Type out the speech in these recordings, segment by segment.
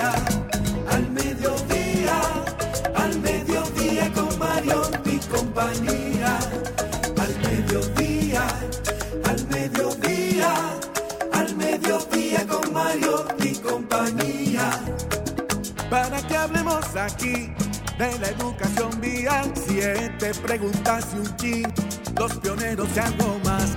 al mediodía, al mediodía con Mario y compañía. Al mediodía, al mediodía, al mediodía con Mario y compañía para que hablemos aquí de la educación vial. Siete preguntas y un chin, los pioneros y algo más.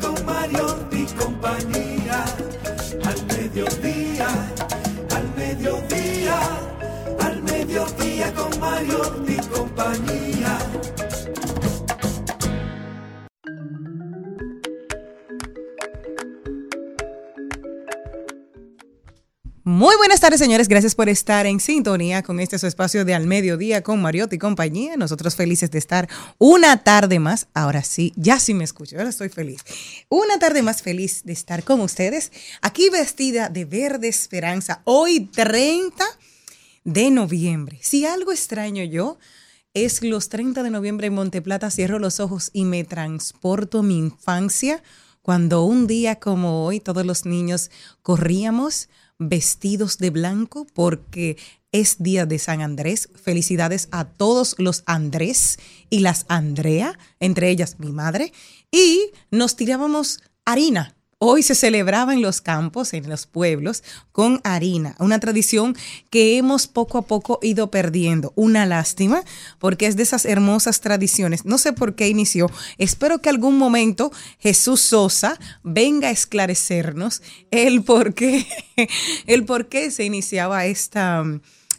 con Mario y compañía. Al mediodía, al mediodía, al mediodía con Mario y compañía. Muy buenas tardes, señores. Gracias por estar en sintonía con este espacio de Al Mediodía con Mariotti y compañía. Nosotros felices de estar una tarde más. Ahora sí, ya sí me escucho, ahora estoy feliz. Una tarde más feliz de estar con ustedes. Aquí vestida de verde esperanza. Hoy 30 de noviembre. Si algo extraño yo es los 30 de noviembre en Monteplata, cierro los ojos y me transporto a mi infancia, cuando un día como hoy todos los niños corríamos vestidos de blanco porque es día de San Andrés. Felicidades a todos los Andrés y las Andrea, entre ellas mi madre. Y nos tirábamos harina. Hoy se celebraba en los campos, en los pueblos, con harina, una tradición que hemos poco a poco ido perdiendo. Una lástima, porque es de esas hermosas tradiciones. No sé por qué inició. Espero que algún momento Jesús Sosa venga a esclarecernos el por qué, el por qué se iniciaba esta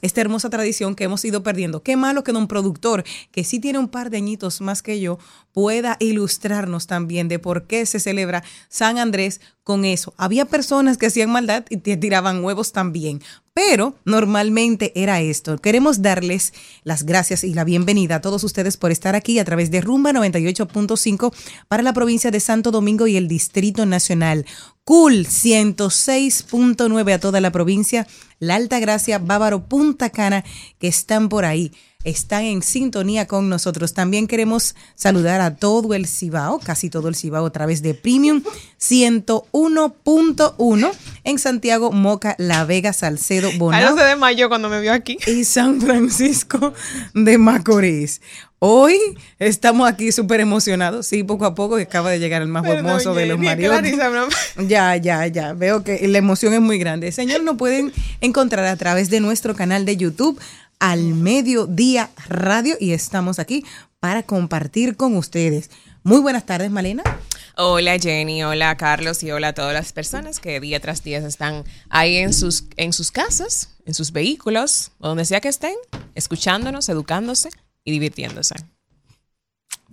esta hermosa tradición que hemos ido perdiendo. Qué malo que un productor, que sí tiene un par de añitos más que yo, pueda ilustrarnos también de por qué se celebra San Andrés con eso. Había personas que hacían maldad y te tiraban huevos también, pero normalmente era esto. Queremos darles las gracias y la bienvenida a todos ustedes por estar aquí a través de Rumba 98.5 para la provincia de Santo Domingo y el Distrito Nacional. Cool 106.9 a toda la provincia, La Alta Gracia, Bávaro, Punta Cana, que están por ahí están en sintonía con nosotros. También queremos saludar a todo el Cibao, casi todo el Cibao a través de Premium 101.1 en Santiago, Moca, La Vega, Salcedo, Bonao. se desmayó cuando me vio aquí. Y San Francisco de Macorís. Hoy estamos aquí súper emocionados. Sí, poco a poco acaba de llegar el más hermoso de los maridos. Ya, ya, ya. Veo que la emoción es muy grande. Señor, nos pueden encontrar a través de nuestro canal de YouTube al mediodía radio y estamos aquí para compartir con ustedes. Muy buenas tardes, Malena. Hola Jenny, hola Carlos y hola a todas las personas que día tras día están ahí en sus, en sus casas, en sus vehículos, donde sea que estén, escuchándonos, educándose y divirtiéndose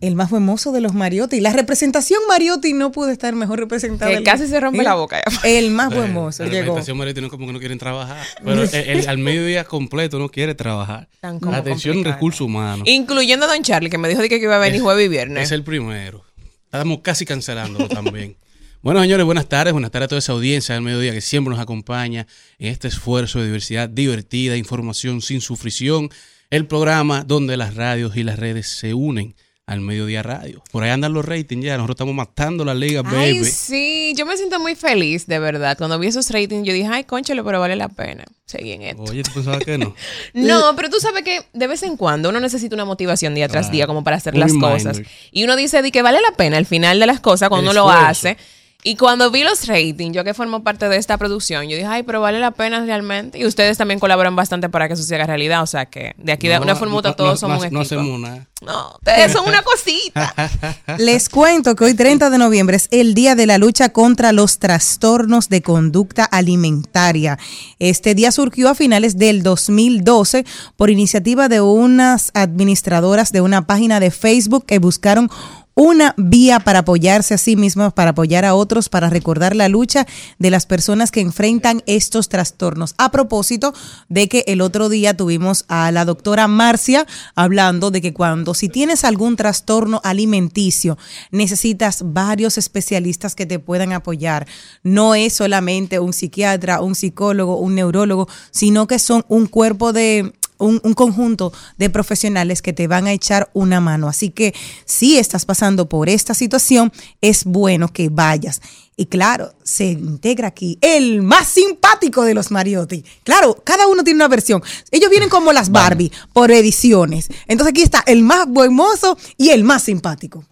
el más famoso de los Mariotti. La representación Mariotti no pudo estar mejor representada. Que casi se rompe la boca. El más famoso. La representación Mariotti no es como que no quieren trabajar. Pero el, al mediodía completo no quiere trabajar. Atención, recursos humanos. Incluyendo a Don Charlie, que me dijo que iba a venir jueves y viernes. Es el primero. Estamos casi cancelándolo también. Bueno, señores, buenas tardes. Buenas tardes a toda esa audiencia del mediodía que siempre nos acompaña en este esfuerzo de diversidad divertida, información sin sufrición. El programa donde las radios y las redes se unen al Mediodía Radio. Por ahí andan los ratings ya, nosotros estamos matando la liga, baby. Ay, sí, yo me siento muy feliz, de verdad. Cuando vi esos ratings, yo dije, ay, conchelo, pero vale la pena seguir en esto. Oye, ¿tú pensabas que no? no, pero tú sabes que de vez en cuando uno necesita una motivación día tras día como para hacer las cosas. Y uno dice de que vale la pena al final de las cosas cuando uno lo hace. Y cuando vi los ratings, yo que formo parte de esta producción, yo dije, ay, pero vale la pena realmente. Y ustedes también colaboran bastante para que eso se haga realidad. O sea que de aquí de una formuta todos somos un equipo. No hacemos nada. No, ustedes son una cosita. Les cuento que hoy 30 de noviembre es el día de la lucha contra los trastornos de conducta alimentaria. Este día surgió a finales del 2012 por iniciativa de unas administradoras de una página de Facebook que buscaron una vía para apoyarse a sí mismos, para apoyar a otros, para recordar la lucha de las personas que enfrentan estos trastornos. A propósito de que el otro día tuvimos a la doctora Marcia hablando de que cuando si tienes algún trastorno alimenticio, necesitas varios especialistas que te puedan apoyar. No es solamente un psiquiatra, un psicólogo, un neurólogo, sino que son un cuerpo de un, conjunto de profesionales que te van a echar una mano. Así que si estás pasando por esta situación, es bueno que vayas. Y claro, se integra aquí el más simpático de los Mariotti. Claro, cada uno tiene una versión. Ellos vienen como las Barbie por ediciones. Entonces aquí está el más buen mozo y el más simpático.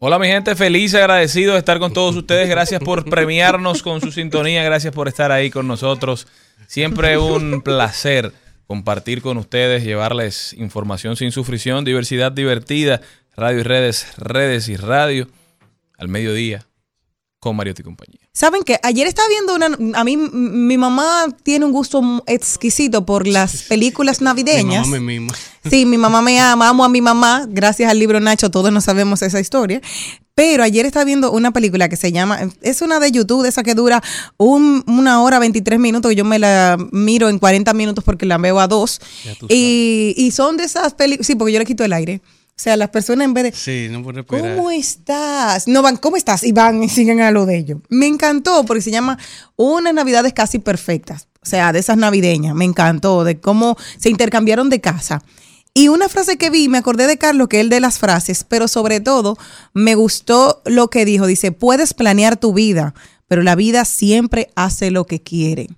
Hola mi gente, feliz y agradecido de estar con todos ustedes. Gracias por premiarnos con su sintonía. Gracias por estar ahí con nosotros. Siempre un placer compartir con ustedes, llevarles información sin sufrición, diversidad divertida, radio y redes, redes y radio al mediodía con Mariotti y compañía. Saben que ayer estaba viendo una. A mí, mi mamá tiene un gusto exquisito por las películas navideñas. Mi mamá me mima. Sí, mi mamá me ama, amo a mi mamá. Gracias al libro Nacho, todos no sabemos esa historia. Pero ayer estaba viendo una película que se llama, es una de YouTube, esa que dura una hora 23 minutos, yo me la miro en 40 minutos porque la veo a dos. Y, y, son de esas películas, sí, porque yo le quito el aire. O sea, las personas en vez de. Sí, no puede ¿Cómo estás? No van, ¿cómo estás? Y van y siguen a lo de ellos. Me encantó porque se llama Unas Navidades casi perfectas. O sea, de esas navideñas. Me encantó de cómo se intercambiaron de casa. Y una frase que vi, me acordé de Carlos, que es el de las frases, pero sobre todo me gustó lo que dijo. Dice, puedes planear tu vida, pero la vida siempre hace lo que quiere.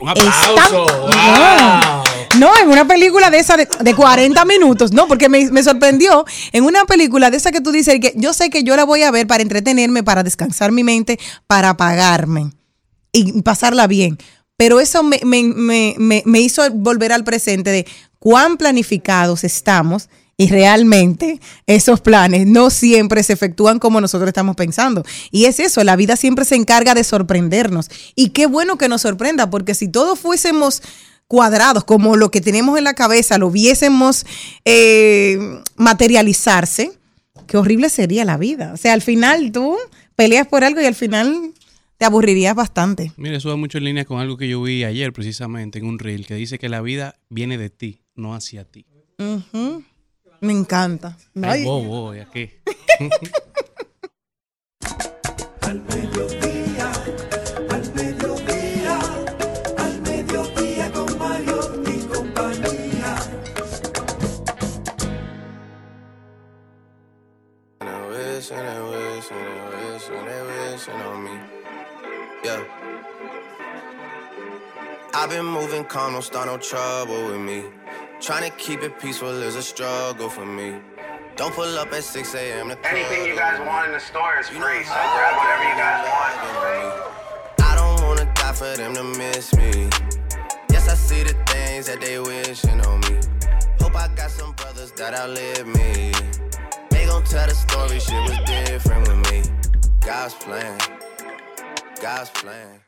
un aplauso. No, en una película de esa de, 40 minutos, no, porque me, me, sorprendió. En una película de esa que tú dices que yo sé que yo la voy a ver para entretenerme, para descansar mi mente, para apagarme y pasarla bien. Pero eso me, me, me hizo volver al presente de cuán planificados estamos y realmente esos planes no siempre se efectúan como nosotros estamos pensando. Y es eso, la vida siempre se encarga de sorprendernos. Y qué bueno que nos sorprenda, porque si todos fuésemos cuadrados como lo que tenemos en la cabeza, lo viésemos eh, materializarse, qué horrible sería la vida. O sea, al final tú peleas por algo y al final te aburrirías bastante. Mire, eso va mucho en línea con algo que yo vi ayer precisamente en un reel que dice que la vida viene de ti no hacia ti. Me encanta. Ay, voy aquí. al mediodía, al mediodía, al mediodía con Mario y compañía. I've been moving calm, don't start no trouble with me. Trying to keep it peaceful is a struggle for me. Don't pull up at 6 a.m. Anything you guys want in the store is free, so grab whatever you guys want. I don't wanna die for them to miss me. Yes, I see the things that they wishing on me. Hope I got some brothers that outlive me. They gon' tell the story, shit was different with me. God's plan. God's plan.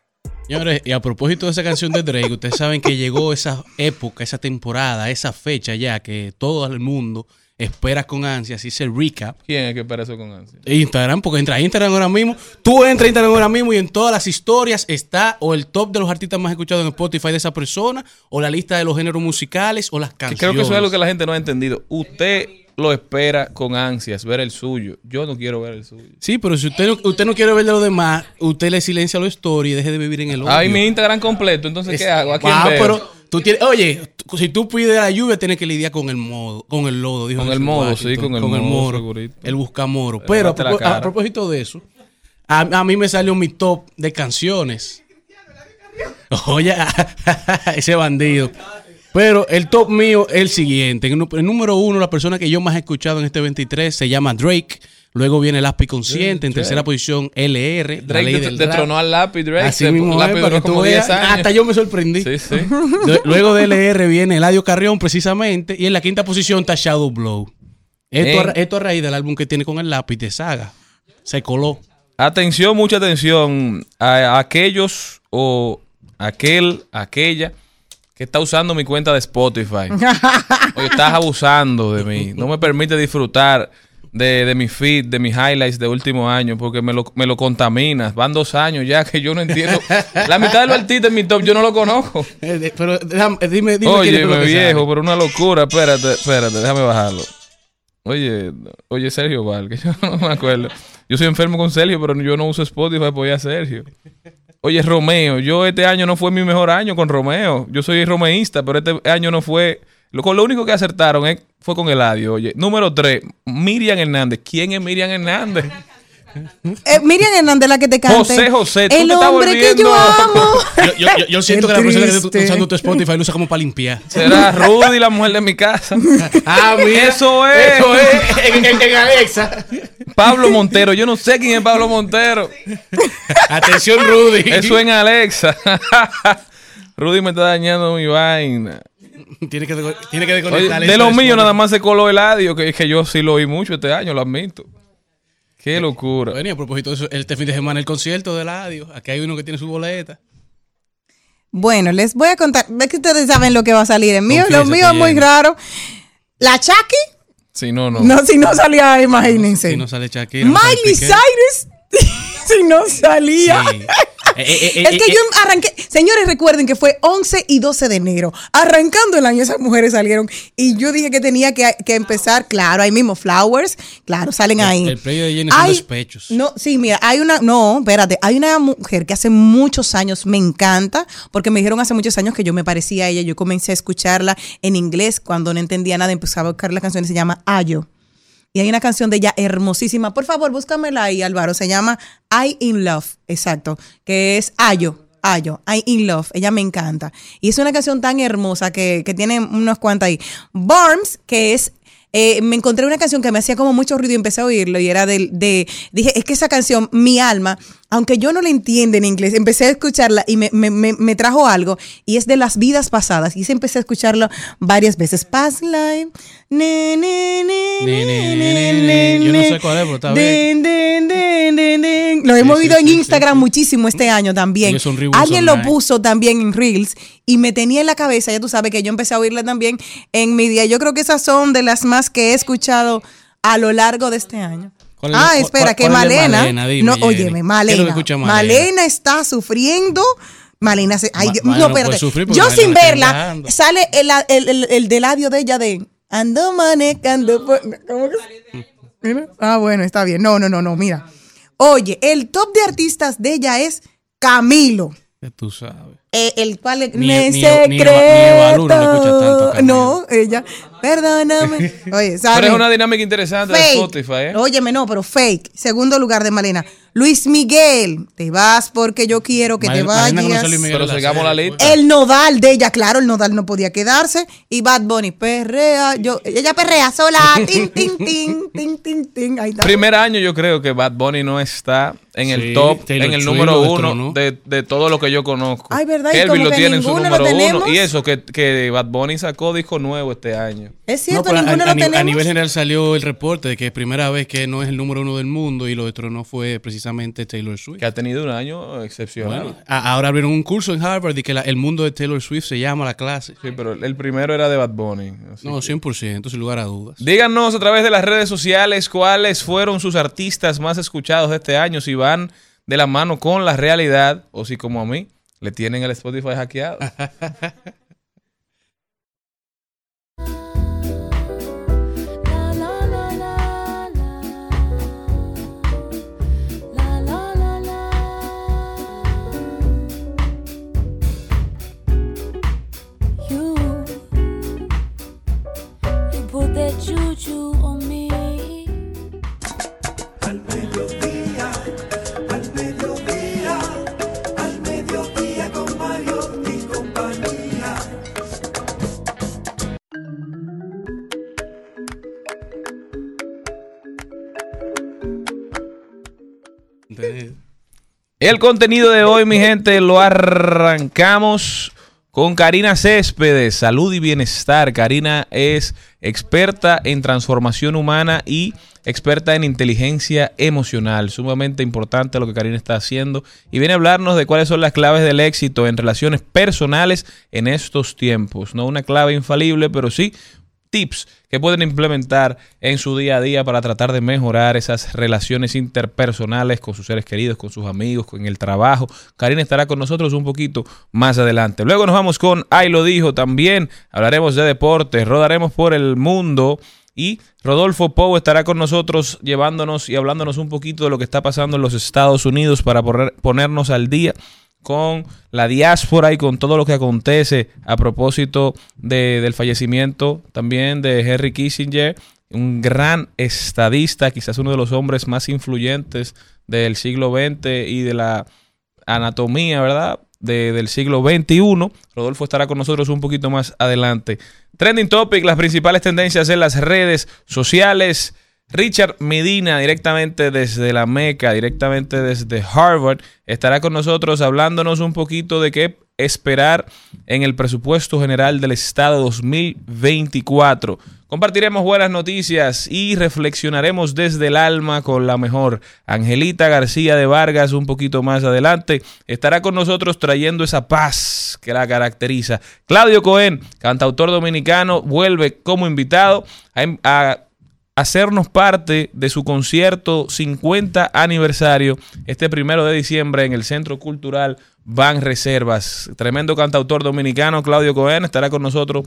Señores, y a propósito de esa canción de Drake, ustedes saben que llegó esa época, esa temporada, esa fecha ya que todo el mundo espera con ansias, hice el recap. ¿Quién es que espera eso con ansia? Instagram, porque entra a Instagram ahora mismo. Tú entras a Instagram ahora mismo y en todas las historias está o el top de los artistas más escuchados en Spotify de esa persona, o la lista de los géneros musicales, o las Que canciones. creo que eso es algo que la gente no ha entendido. Usted lo espera con ansias, ver el suyo. Yo no quiero ver el suyo. Sí, pero si usted no, usted no quiere ver de los demás, usted le silencia los stories y deje de vivir en el odio. Ay, mi Instagram completo, entonces, ¿qué Es- hago? ¿A quién Ah, veo? pero tú tienes, oye, si tú pides la lluvia, tienes que lidiar con el modo, con el lodo, dijo Con el modo, Washington, sí, con el modo, moro, el buscamoro. Pero a, propósito de eso, a, a mí me salió mi top de canciones. Oye, ese bandido. Pero el top mío es el siguiente. El, número uno, la persona que yo más he escuchado en este 23 se llama Drake. Luego viene Lápiz Consciente. En tercera posición, LR. Drake detronó rap. al lápiz, Drake. Así Se- mismo lápiz es, para duró que tú como 10 veas. años. Hasta yo me sorprendí. Sí, sí. Lue- Luego de LR viene Eladio Carrión, precisamente. Y en la quinta posición está Shadow Blow. Esto, a, esto a raíz del álbum que tiene con el lápiz de saga. Se coló. Atención, mucha atención a, a aquellos o aquel, aquella que está usando mi cuenta de Spotify. Oye, estás abusando de mí. No me permite disfrutar de, de mi feed, de mis highlights de último año, porque me lo, me lo contaminas. Van dos años ya que yo no entiendo. La mitad de los artistas en mi top yo no lo conozco. Pero dime, dime quién es Oye, me viejo, pero una locura. Espérate, espérate, déjame bajarlo. Oye, oye, Sergio Val, que yo no me acuerdo. Yo soy enfermo con Sergio, pero yo no uso Spotify para apoyar a Sergio. Oye, Romeo, yo este año no fue mi mejor año con Romeo. Yo soy romeísta, pero este año no fue. Lo, lo único que acertaron es- fue con Eladio. Oye, número 3, Miriam Hernández. ¿Quién es Miriam Hernández? Eh, Miriam Hernández, la que te canta. José José, tú El te estás hombre que yo amo. Yo, yo- yo- yo siento que la persona que está triste. usando tu Spotify lo usa como para limpiar. Será Rudy, la mujer de mi casa. Ah, mira. Eso es. Eso es. En, en- en Alexa. Pablo Montero. Yo no sé quién es Pablo Montero. Atención, Rudy. Eso en Alexa. Rudy me está dañando mi vaina. Tiene que, de- tiene que Oye, desconectar de eso lo mío Spotify. nada más se coló el audio, que, que yo sí lo oí mucho este año, lo admito. Qué locura. Bueno, y a propósito de eso, este fin de semana el concierto de Eladio. Aquí hay uno que tiene su boleta. Bueno, les voy a contar. Es que ustedes saben lo que va a salir en mío. Lo mío es muy raro. La Chucky. Sí, no, no. No, si no salía, imagínense. Si no sale Shakira. no sale Miley Piqué. Cyrus. si no salía. Sí. Eh, eh, eh, Es que yo arranqué, señores, recuerden que fue 11 y 12 de enero. Arrancando el año, esas mujeres salieron. Y yo dije que tenía que, que empezar, claro, ahí mismo, Flowers, claro, salen ahí. el play de Jenny son los pechos. No, sí, mira, hay una, no, espérate, hay una mujer que hace muchos años me encanta, porque me dijeron hace muchos años que yo me parecía a ella. Yo comencé a escucharla en inglés cuando no entendía nada, empezaba a buscar las canciones, se llama Ayo. Y hay una canción de ella hermosísima. Por favor, búscamela ahí, Álvaro. Se llama I in Love. Exacto. Que es Ayo. Ayo. I in Love. Ella me encanta. Y es una canción tan hermosa que, que tiene unos cuantos ahí. Barms, que es. eh, me encontré una canción que me hacía como mucho ruido y empecé a oírlo. Y era del- de. Dije, es que esa canción, mi alma, aunque yo no la entiendo en inglés, empecé a escucharla y me, me- me- me trajo algo. Y es de las vidas pasadas. Y se empecé a escucharlo varias veces. Past Life. Ne, ne, ne. Yo no sé cuál es, pero está den. Lo hemos sí, oído en sí, Instagram muchísimo este año también. Alguien lo puso también en Reels y me tenía en la cabeza, ya tú sabes que yo empecé a oírla también en mi día. Yo creo que esas son de las más que he escuchado a lo largo de este año. ¿Cuál es Ah, la- espera, cuál- que cuál Malena, Malena? Dime, no, óyeme, ¿Qué es lo que Malena, Malena. Malena? está sufriendo. Malena se, ay, Ma- no, espérate. Yo Malena sin verla, dejando. sale el, el, el, el de labio de ella de ando manejando. por-" ¿Cómo que? Ah, bueno, está bien. No, no, no, no, mira. Oye, el top de artistas de ella es Camilo. Que tú sabes. Eh, el cual Ni- ni- ni ni secreto. Camilo. No, ella, perdóname. Oye, Pero ¿sabes? es una dinámica interesante de Fake. Spotify, ¿eh? Óyeme, no, pero fake. Segundo lugar de Malena. Luis Miguel, te vas porque yo quiero que te vayas. a Miguel Pero sigamos la. El nodal de ella, claro, el nodal no podía quedarse. Y Bad Bunny, perrea. Yo, ella perrea sola. Tin, tin, tin, tin, tin, tin. Ahí está. Primer año yo creo que Bad Bunny no está en el top, en el número uno destronó. de, de todo lo que yo conozco. Ay, ¿verdad? Y Kelvin lo tiene en su número uno. Y eso, que, que Bad Bunny sacó disco nuevo este año. Es cierto, a, ninguno a lo tenemos. a nivel general salió el reporte de que es primera vez que no es el número uno del mundo y lo no fue precisamente Taylor Swift. Que ha tenido un año excepcional. Bueno, a- ahora abrieron un curso en Harvard y que la- el mundo de Taylor Swift se llama la clase. Sí, pero el primero era de Bad Bunny. No, que- 100%, sin lugar a dudas. Díganos a través de las redes sociales cuáles fueron sus artistas más escuchados de este año, si van de la mano con la realidad o si como a mí le tienen el Spotify hackeado. El contenido de hoy, mi gente, lo arrancamos con Karina Céspedes, salud y bienestar. Karina es experta en transformación humana y experta en inteligencia emocional. Sumamente importante lo que Karina está haciendo y viene a hablarnos de cuáles son las claves del éxito en relaciones personales en estos tiempos. No una clave infalible, pero sí tips que pueden implementar en su día a día para tratar de mejorar esas relaciones interpersonales con sus seres queridos, con sus amigos, con el trabajo. Karina estará con nosotros un poquito más adelante. Luego nos vamos con Ay lo dijo también. Hablaremos de deportes, rodaremos por el mundo. Y Rodolfo Pou estará con nosotros llevándonos y hablándonos un poquito de lo que está pasando en los Estados Unidos para poner- ponernos al día con la diáspora y con todo lo que acontece a propósito de- del fallecimiento también de Henry Kissinger, un gran estadista, quizás uno de los hombres más influyentes del siglo XX y de la anatomía, ¿verdad? De- del siglo XXI. Rodolfo estará con nosotros un poquito más adelante. Trending Topic, las principales tendencias en las redes sociales. Richard Medina, directamente desde la Meca, directamente desde Harvard, estará con nosotros hablándonos un poquito de qué esperar en el presupuesto general del Estado 2024. Compartiremos buenas noticias y reflexionaremos desde el alma con la mejor. Angelita García de Vargas, un poquito más adelante, estará con nosotros trayendo esa paz que la caracteriza. Claudio Cohen, cantautor dominicano, vuelve como invitado a, a hacernos parte de su concierto 50 aniversario este primero de diciembre en el Centro Cultural Van Reservas. Tremendo cantautor dominicano, Claudio Cohen, estará con nosotros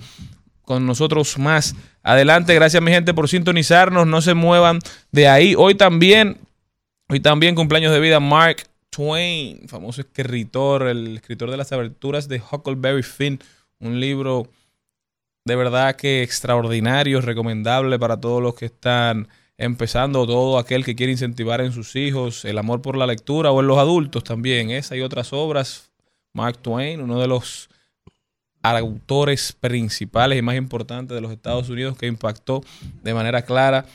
con nosotros más adelante. Gracias mi gente por sintonizarnos. No se muevan de ahí. Hoy también, hoy también cumpleaños de vida Mark Twain, famoso escritor, el escritor de las aberturas de Huckleberry Finn, un libro de verdad que extraordinario, recomendable para todos los que están empezando, todo aquel que quiere incentivar en sus hijos el amor por la lectura o en los adultos también. Esa y otras obras. Mark Twain, uno de los autores principales y más importantes de los Estados Unidos que impactó de manera clara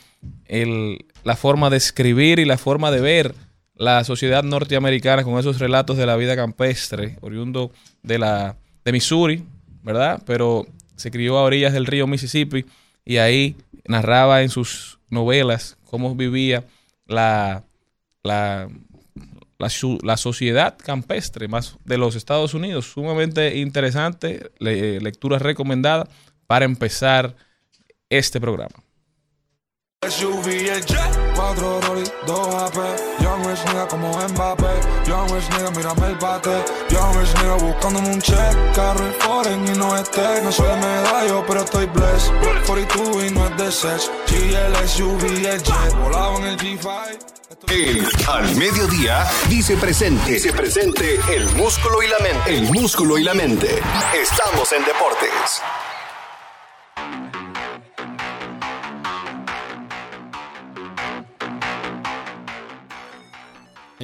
el- la forma de escribir y la forma de ver la sociedad norteamericana con esos relatos de la vida campestre, oriundo de la de Missouri, ¿verdad? Pero se crió a orillas del río Mississippi y ahí narraba en sus novelas cómo vivía la, la, la, la sociedad campestre más de los Estados Unidos. Sumamente interesante, le- lectura recomendada para empezar este programa. Jet, cuatro Rolly, dos AP. Young Rich nigga como Mbappé. Young Rich nigga, mírame el bate. Young Rich nigga buscándome un check. Carro y foreign y no es tech. No soy de medallo, pero estoy blessed. 42 y no es de sex. G el SUV el jet. Volado en el G5. El Al Mediodía dice presente. Dice presente el músculo y la mente. El músculo y la mente. Estamos en deportes.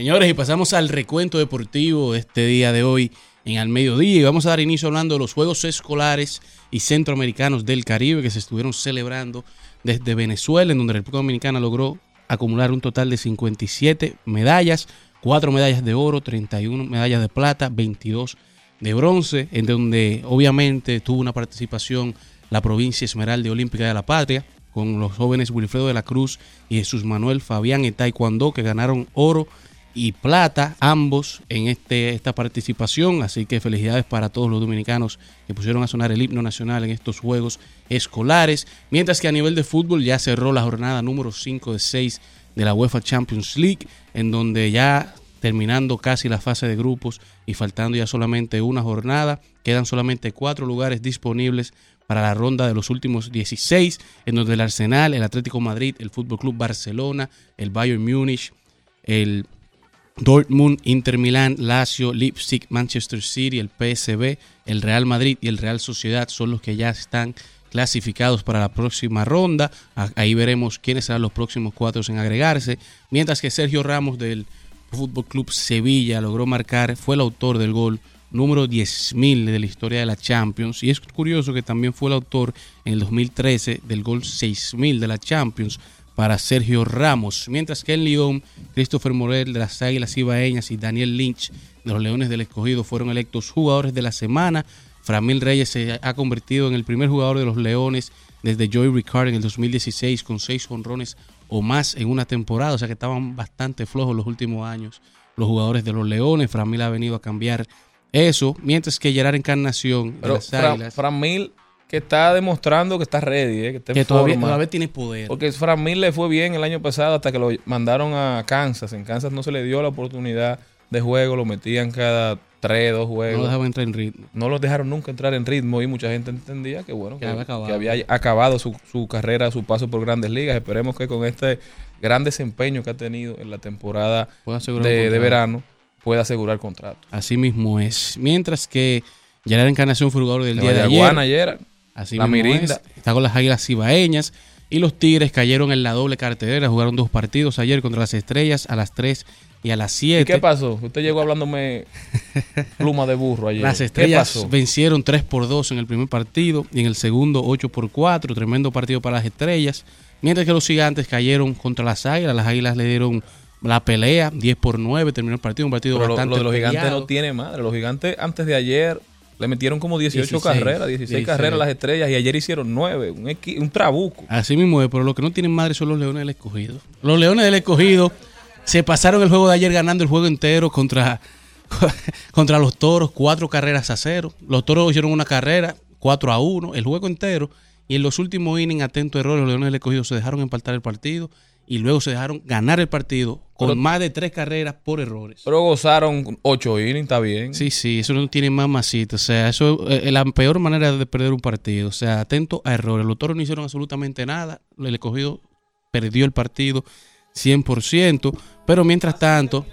Señores, y pasamos al recuento deportivo de este día de hoy en al mediodía. Y vamos a dar inicio hablando de los Juegos Escolares y Centroamericanos del Caribe que se estuvieron celebrando desde Venezuela, en donde la República Dominicana logró acumular un total de 57 medallas, 4 medallas de oro, 31 medallas de plata, 22 de bronce, en donde obviamente tuvo una participación la provincia Esmeralda Olímpica de la Patria, con los jóvenes Wilfredo de la Cruz y Jesús Manuel Fabián en Taekwondo, que ganaron oro y plata, ambos en este, esta participación. Así que felicidades para todos los dominicanos que pusieron a sonar el himno nacional en estos Juegos Escolares. Mientras que a nivel de fútbol ya cerró la jornada número 5 de 6 de la UEFA Champions League, en donde ya terminando casi la fase de grupos y faltando ya solamente una jornada, quedan solamente cuatro lugares disponibles para la ronda de los últimos 16, en donde el Arsenal, el Atlético Madrid, el Fútbol Club Barcelona, el Bayern Múnich, el Dortmund, Inter Milán, Lazio, Leipzig, Manchester City, el PSV, el Real Madrid y el Real Sociedad son los que ya están clasificados para la próxima ronda. Ahí veremos quiénes serán los próximos cuatro en agregarse. Mientras que Sergio Ramos del Fútbol Club Sevilla logró marcar, fue el autor del gol número 10.000 de la historia de la Champions. Y es curioso que también fue el autor en el 2013 del gol 6.000 de la Champions para Sergio Ramos. Mientras que en Lyon, Christopher Morel de las Águilas Ibaeñas y Daniel Lynch de los Leones del Escogido fueron electos jugadores de la semana. Framil Reyes se ha convertido en el primer jugador de los Leones desde Joey Ricard en el 2016 con seis honrones o más en una temporada, o sea que estaban bastante flojos los últimos años los jugadores de los Leones. Framil ha venido a cambiar eso, mientras que Gerard Encarnación Pero Framil que está demostrando que está ready, eh, que, está que todavía, todavía, tiene poder. Porque Framil le fue bien el año pasado hasta que lo mandaron a Kansas. En Kansas no se le dio la oportunidad de juego, lo metían cada tres, dos juegos. No lo dejaban entrar en ritmo. No lo dejaron nunca entrar en ritmo y mucha gente entendía que bueno, que, había acabado, su, su, carrera, su paso por grandes ligas. Esperemos que con este gran desempeño que ha tenido en la temporada de, de, verano pueda asegurar contrato. Así mismo es. Mientras que Gerard Encarnación fue jugador del día de ayer. ayer. Así la Mirinda. Está con las Águilas Cibaeñas. Y los Tigres cayeron en la doble cartelera. Jugaron dos partidos ayer contra las Estrellas a las 3 y a las 7. ¿Y qué pasó? Usted llegó hablándome pluma de burro ayer. Las Estrellas vencieron 3 por 2 en el primer partido y en el segundo 8 por 4. Tremendo partido para las Estrellas. Mientras que los Gigantes cayeron contra las Águilas. Las Águilas le dieron la pelea 10 por 9. Terminó el partido. Un partido bastante. Lo, de los Gigantes no tiene madre. Los Gigantes antes de ayer le metieron como 18 carreras, 16, carreras a las estrellas y ayer hicieron 9, un, un trabuco. Así mismo es, pero lo que no tienen madre son los Leones del Escogido. Los Leones del Escogido se pasaron el juego de ayer ganando el juego entero contra, contra los Toros, cuatro carreras a cero. Los Toros hicieron una carrera, 4 a 1, el juego entero. Y en los últimos innings, atento error, los Leones del Escogido se dejaron empatar el partido y luego se dejaron ganar el partido con más de tres carreras por errores. Pero gozaron ocho innings, está bien. Sí, sí, eso no tiene más masita. O sea, eso es la peor manera de perder un partido. O sea, atento a errores. Los toros no hicieron absolutamente nada. El escogido perdió el partido 100%. Pero mientras tanto...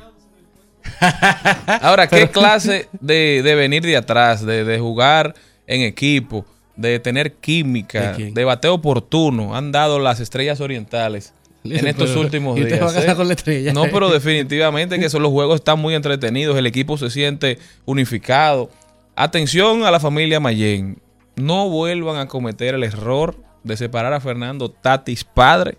Ahora, ¿qué clase de, venir de atrás, de, de jugar en equipo, de tener química, de bateo oportuno han dado las estrellas orientales en estos últimos días. ¿eh? No, pero definitivamente que esos los juegos están muy entretenidos, el equipo se siente unificado. Atención a la familia Mayen, no vuelvan a cometer el error de separar a Fernando Tatis padre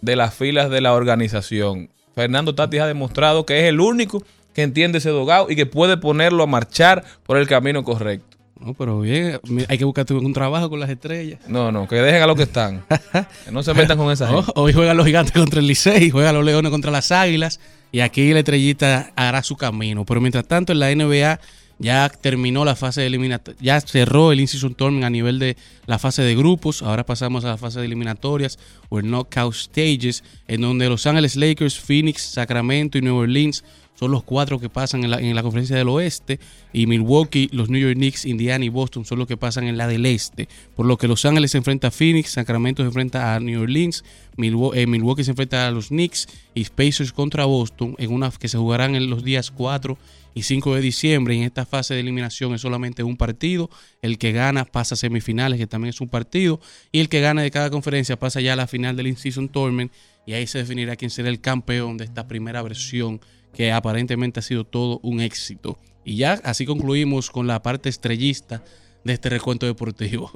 de las filas de la organización. Fernando Tatis ha demostrado que es el único que entiende ese dogado y que puede ponerlo a marchar por el camino correcto. No, pero bien, hay que buscar un trabajo con las estrellas. No, no, que dejen a lo que están. que no se metan con esa gente. Hoy juegan los gigantes contra el Licey, juegan los leones contra las águilas. Y aquí la estrellita hará su camino. Pero mientras tanto, en la NBA ya terminó la fase de eliminatoria, ya cerró el in-season tournament a nivel de la fase de grupos. Ahora pasamos a la fase de eliminatorias o el knockout stages, en donde Los Ángeles Lakers, Phoenix, Sacramento y New Orleans son los cuatro que pasan en la, en la, conferencia del oeste y Milwaukee, los New York Knicks, Indiana y Boston son los que pasan en la del este. Por lo que Los Ángeles se enfrenta a Phoenix, Sacramento se enfrenta a New Orleans, eh, Milwaukee, se enfrenta a los Knicks y Pacers contra Boston en una que se jugarán en los días 4 y 5 de diciembre. En esta fase de eliminación es solamente un partido. El que gana pasa a semifinales, que también es un partido. Y el que gana de cada conferencia pasa ya a la final del In-Season Tournament. Y ahí se definirá quién será el campeón de esta primera versión que aparentemente ha sido todo un éxito. Y ya así concluimos con la parte estrellista de este recuento deportivo.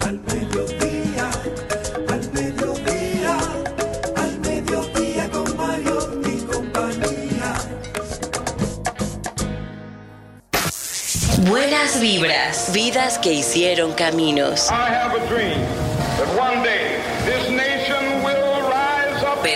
Al mediodía, al mediodía, al mediodía con Mario y compañía. Buenas vibras, vidas que hicieron caminos.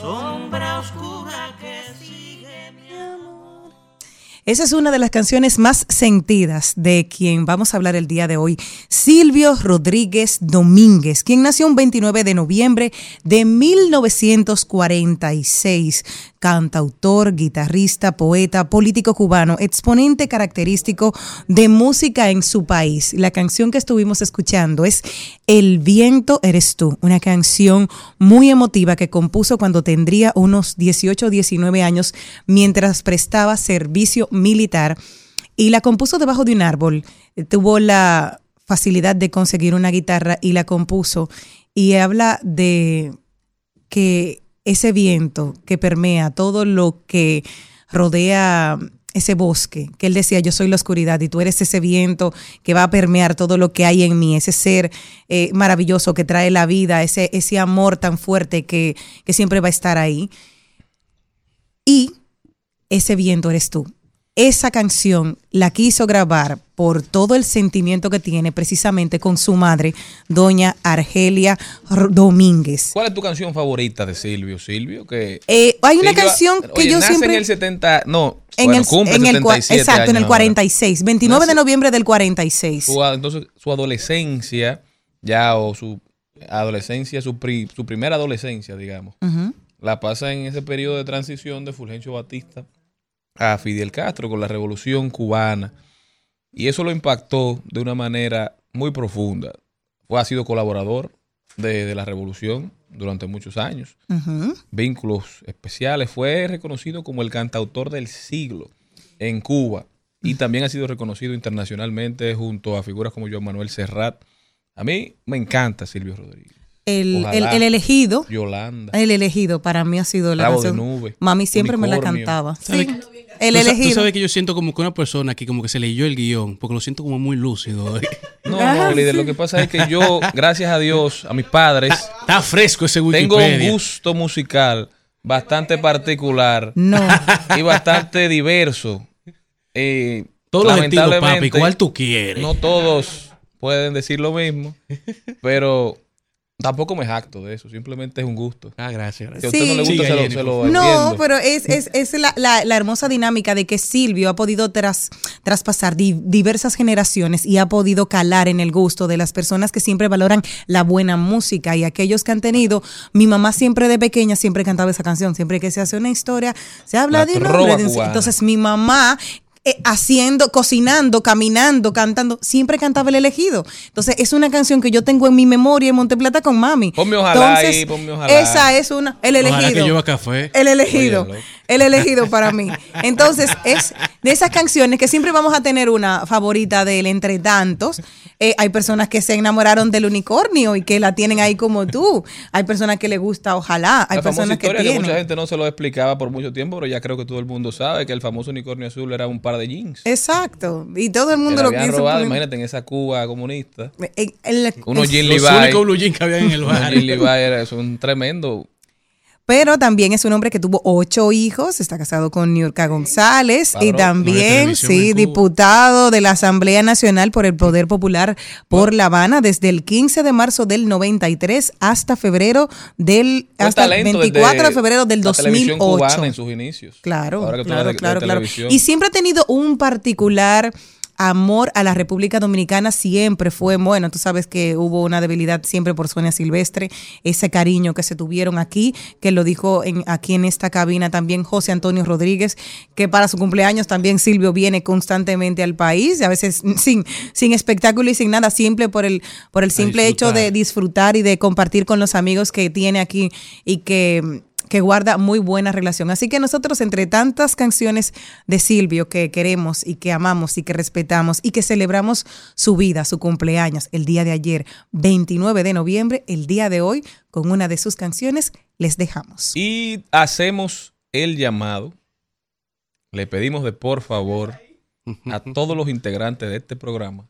Sombra oscura que sigue mi amor. Esa es una de las canciones más sentidas de quien vamos a hablar el día de hoy, Silvio Rodríguez Domínguez, quien nació un 29 de noviembre de 1946, cantautor, guitarrista, poeta, político cubano, exponente característico de música en su país. La canción que estuvimos escuchando es El viento eres tú, una canción muy emotiva que compuso cuando tendría unos 18 o 19 años mientras prestaba servicio militar y la compuso debajo de un árbol. Tuvo la facilidad de conseguir una guitarra y la compuso y habla de que ese viento que permea todo lo que rodea ese bosque, que él decía, yo soy la oscuridad y tú eres ese viento que va a permear todo lo que hay en mí, ese ser eh, maravilloso que trae la vida, ese, ese amor tan fuerte que, que siempre va a estar ahí. Y ese viento eres tú. Esa canción la quiso grabar por todo el sentimiento que tiene precisamente con su madre, doña Argelia Domínguez. ¿Cuál es tu canción favorita de Silvio? Silvio, que Eh, hay una Silvio- canción que oye, yo nace siempre... en el 70, no, en bueno, el, cumple en el cua- 77 exacto, en el años 46, 29 de noviembre del 46. Su, entonces, su adolescencia, ya, o su adolescencia, su, pri- su primera adolescencia, digamos, la pasa en ese periodo de transición de Fulgencio Batista a Fidel Castro con la revolución cubana. Y eso lo impactó de una manera muy profunda. Fue, ha sido colaborador de, de la revolución durante muchos años. Vínculos especiales. Fue reconocido como el cantautor del siglo en Cuba. Y también ha sido reconocido internacionalmente junto a figuras como Joan Manuel Serrat. A mí me encanta Silvio Rodríguez. El, el, elegido. Yolanda. El elegido para mí ha sido la Rabo de canción. nube, Mami siempre me la cantaba. ¿Sabe Sí. El tú sa- Tú elegido. sabes que yo siento como que una persona que como que se leyó el guion, porque lo siento como muy lúcido. hoy. No, Ah, no, líder, lo que pasa es que yo, gracias a Dios, a mis padres, Está fresco ese tengo Wikipedia. un gusto musical bastante particular No. y bastante diverso. Eh, Todos los estilos, papi, ¿cuál tú quieres? No todos pueden decir lo mismo, pero tampoco me jacto de eso, simplemente es un gusto. Ah, gracias. Si a usted no le Sí. gusta, se lo, Siga, se lo No, entiendo. pero es, es, es la, la- la hermosa dinámica de que Silvio ha podido tras, traspasar di- diversas generaciones y ha podido calar en el gusto de las personas que siempre valoran la buena música y aquellos que han tenido. Mi mamá siempre de pequeña siempre cantaba esa canción. Siempre que se hace una historia, se habla La de un trova hombre. de un- cubana. Entonces mi mamá eh, haciendo, cocinando, caminando, cantando, siempre cantaba el elegido. Entonces es una canción que yo tengo en mi memoria en Monteplata con mami. Ponme ojalá Entonces, ahí, ponme ojalá. Esa es una, el elegido. Ojalá que llueva café. El elegido. El elegido para mí. Entonces, es de esas canciones que siempre vamos a tener una favorita de él entre tantos. Eh, hay personas que se enamoraron del unicornio y que la tienen ahí como tú. Hay personas que le gusta ojalá. Hay la famosa personas que historia que, tienen. mucha gente no se lo explicaba por mucho tiempo, pero ya creo que todo el mundo sabe que el famoso unicornio azul era un par de jeans. Exacto. Y todo el mundo lo quiso robado, poner- imagínate, en esa Cuba comunista. Eh, el- Unos es- jeans Los Levi. únicos blue jeans que había en el unos jeans Levi era- son tremendo. Pero también es un hombre que tuvo ocho hijos, está casado con Niurka González y Padrón. También, sí, diputado de la Asamblea Nacional por el Poder Popular por La Habana desde el 15 de marzo del 93 hasta febrero del, hasta el talento 24 desde de febrero del la televisión 2008. cubana en sus inicios. Claro, Ahora que tú claro, de- claro, claro. Y siempre ha tenido un particular amor a la República Dominicana, siempre fue, bueno, tú sabes que hubo una debilidad siempre por Sonia Silvestre, ese cariño que se tuvieron aquí, que lo dijo en, aquí en esta cabina también José Antonio Rodríguez, que para su cumpleaños también Silvio viene constantemente al país, a veces sin, sin espectáculo y sin nada, simple por el, por el simple hecho de disfrutar y de compartir con los amigos que tiene aquí y que que guarda muy buena relación. Así que nosotros, entre tantas canciones de Silvio que queremos y que amamos y que respetamos y que celebramos su vida, su cumpleaños, el día de ayer, 29 de noviembre, el día de hoy, con una de sus canciones, les dejamos. Y hacemos el llamado. Le pedimos de por favor a todos los integrantes de este programa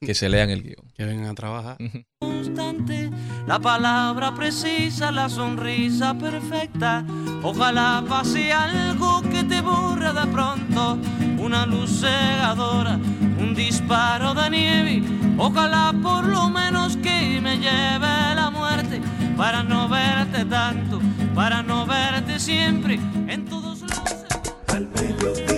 que se lean el guion. Que vengan a trabajar. constante, la palabra precisa, la sonrisa perfecta. Ojalá pase algo que te borre de pronto, una luz cegadora, un disparo de nieve. Ojalá por lo menos que me lleve la muerte para no verte tanto, para no verte siempre en todos los Al mediodía,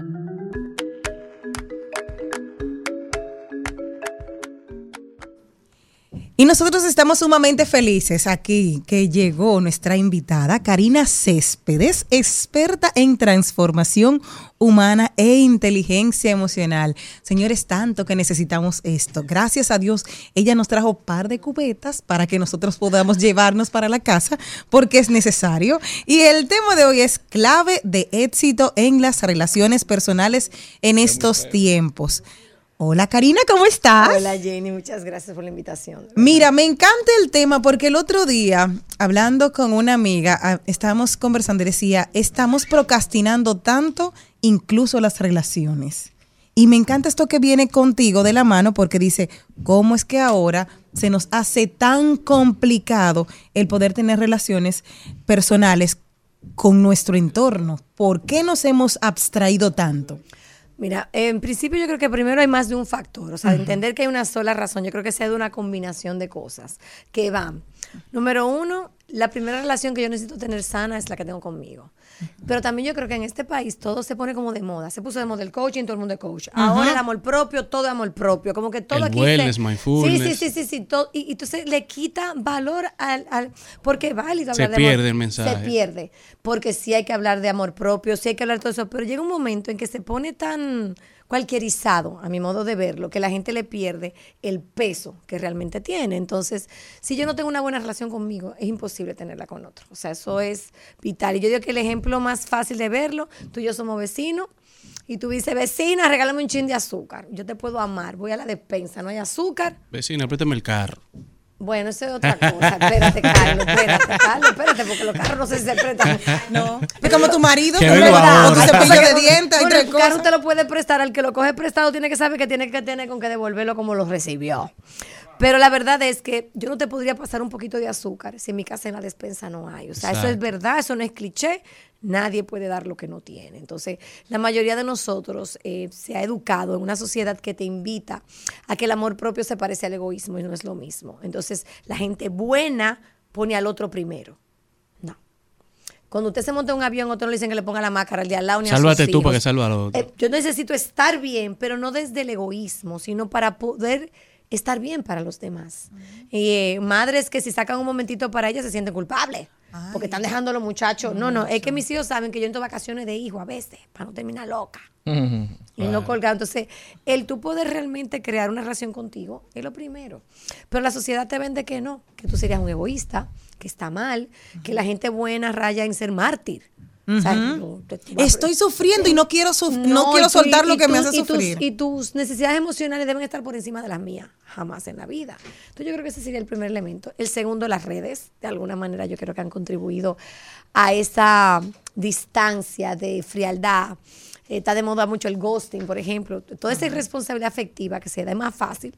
Y nosotros estamos sumamente felices aquí que llegó nuestra invitada, Karina Céspedes, experta en transformación humana e inteligencia emocional. Señores, tanto que necesitamos esto. Gracias a Dios, ella nos trajo par de cubetas para que nosotros podamos llevarnos para la casa porque es necesario. Y el tema de hoy es clave de éxito en las relaciones personales en estos tiempos. Hola Karina, ¿cómo estás? Hola Jenny, muchas gracias por la invitación. Mira, me encanta el tema porque el otro día, hablando con una amiga, ah, estábamos conversando y decía, estamos procrastinando tanto, incluso las relaciones. Y me encanta esto que viene contigo de la mano porque dice, ¿cómo es que ahora se nos hace tan complicado el poder tener relaciones personales con nuestro entorno? ¿Por qué nos hemos abstraído tanto? Mira, en principio yo creo que primero hay más de un factor, o sea, entender que hay una sola razón, yo creo que sea de una combinación de cosas que van. Número uno, la primera relación que yo necesito tener sana es la que tengo conmigo. Pero también yo creo que en este país todo se pone como de moda. Se puso de moda el coaching, todo el mundo es coach. Ahora el amor propio, todo es amor propio. Como que todo El aquí. wellness, te- mindfulness. Sí, sí, sí, sí. sí todo- y, y entonces le quita valor al, al- Porque es válido Se hablar de amor. pierde el mensaje. Se pierde. Porque sí hay que hablar de amor propio, sí hay que hablar de todo eso. Pero llega un momento en que se pone tan cualquierizado, a mi modo de verlo, que la gente le pierde el peso que realmente tiene. Entonces, si yo no tengo una buena relación conmigo, es imposible tenerla con otro. O sea, eso es vital. Y yo digo que el ejemplo más fácil de verlo, tú y yo somos vecinos, y tú dices, vecina, regálame un chin de azúcar. Yo te puedo amar, voy a la despensa, no hay azúcar. Vecina, préstame el carro. Bueno, eso es otra cosa. Espérate, Carlos, espérate, Carlos, espérate, porque los carros no sé si se prestan. No. Es como tu marido, Que o tu cepillo de dientes, Bueno, el carro usted lo puede prestar, al que lo coge prestado tiene que saber que tiene que tener con que devolverlo como lo recibió. Pero la verdad es que yo no te podría pasar un poquito de azúcar si en mi casa en la despensa no hay. O sea, eso es verdad, eso no es cliché. Nadie puede dar lo que no tiene. Entonces, la mayoría de nosotros eh, se ha educado en una sociedad que te invita a que el amor propio se parece al egoísmo y no es lo mismo. Entonces, la gente buena pone al otro primero. No. Cuando usted se monta en un avión, otro le dicen que le ponga la máscara al de al lado ni a sus Sálvate tú hijos. para que salva al otro. Eh, yo necesito estar bien, pero no desde el egoísmo, sino para poder estar bien para los demás. Y eh, madres que si sacan un momentito para ellas se sienten culpables. porque están dejando a los muchachos. No, no, es que mis hijos saben que yo entro a vacaciones de hijo a veces, para no terminar loca. Y no colgar. Entonces, el tú poder realmente crear una relación contigo es lo primero. Pero la sociedad te vende que no, que tú serías un egoísta, que está mal, que la gente buena raya en ser mártir. O yo Estoy sufriendo y no quiero, suf- no, quiero soltar y- lo que me hace y tus- y tus necesidades emocionales deben estar por encima de las mías. Jamás en la vida. Entonces yo creo que ese sería el primer elemento. El segundo, las redes. De alguna manera yo creo que han contribuido a esa distancia de frialdad. Eh, está de moda mucho el ghosting, por ejemplo. Toda esa irresponsabilidad afectiva que se da es más fácil.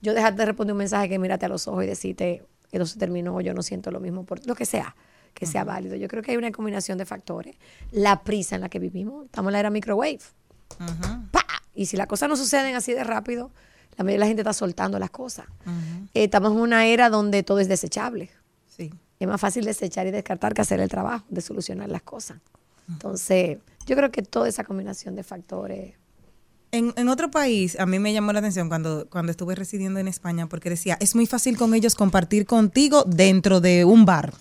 Yo dejarte de responder un mensaje que mírate a los ojos y decirte, eso se terminó, yo no siento lo mismo por lo que sea, que sea válido. Yo creo que hay una combinación de factores. La prisa en la que vivimos. Estamos en la era microwave. Y si las cosas no suceden así de rápido, la mayoría de la gente está soltando las cosas. Eh, estamos en una era donde todo es desechable. Sí. Es más fácil desechar y descartar que hacer el trabajo de solucionar las cosas. Entonces, yo creo que toda esa combinación de factores En, en otro país, a mí me llamó la atención cuando, cuando estuve residiendo en España, porque decía, es muy fácil con ellos compartir contigo dentro de un bar.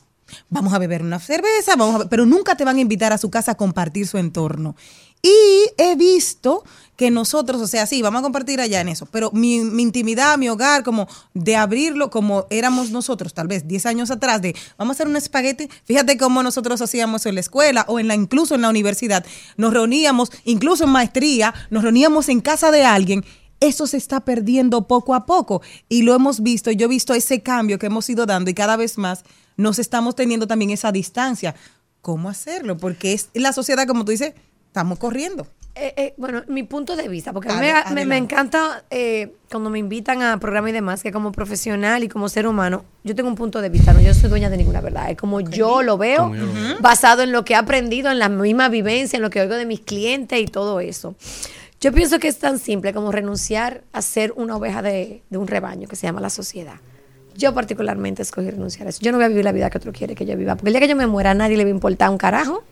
Vamos a beber una cerveza, vamos pero nunca te van a invitar a su casa a compartir su entorno. Y he visto que nosotros, o sea, sí, vamos a compartir allá en eso, pero mi, mi intimidad, mi hogar, como de abrirlo como éramos nosotros, tal vez 10 años atrás, de vamos a hacer un espagueti, fíjate cómo nosotros hacíamos en la escuela o en la incluso en la universidad, nos reuníamos, incluso en maestría, nos reuníamos en casa de alguien. Eso se está perdiendo poco a poco y lo hemos visto, yo he visto ese cambio que hemos ido dando y cada vez más nos estamos teniendo también esa distancia. ¿Cómo hacerlo? Porque es la sociedad, como tú dices, estamos corriendo. Eh, eh, bueno, mi punto de vista, porque a mí me, me- me adelante. encanta eh, cuando me invitan a programas y demás, que como profesional y como ser humano, yo tengo un punto de vista, no yo soy dueña de ninguna verdad, es como yo lo veo, Como yo lo veo. basado en lo que he aprendido, en la misma vivencia, en lo que oigo de mis clientes y todo eso. Yo pienso que es tan simple como renunciar a ser una oveja de, de un rebaño que se llama la sociedad. Yo particularmente escogí renunciar a eso. Yo no voy a vivir la vida que otro quiere que yo viva, porque el día que yo me muera a nadie le va a importar un carajo.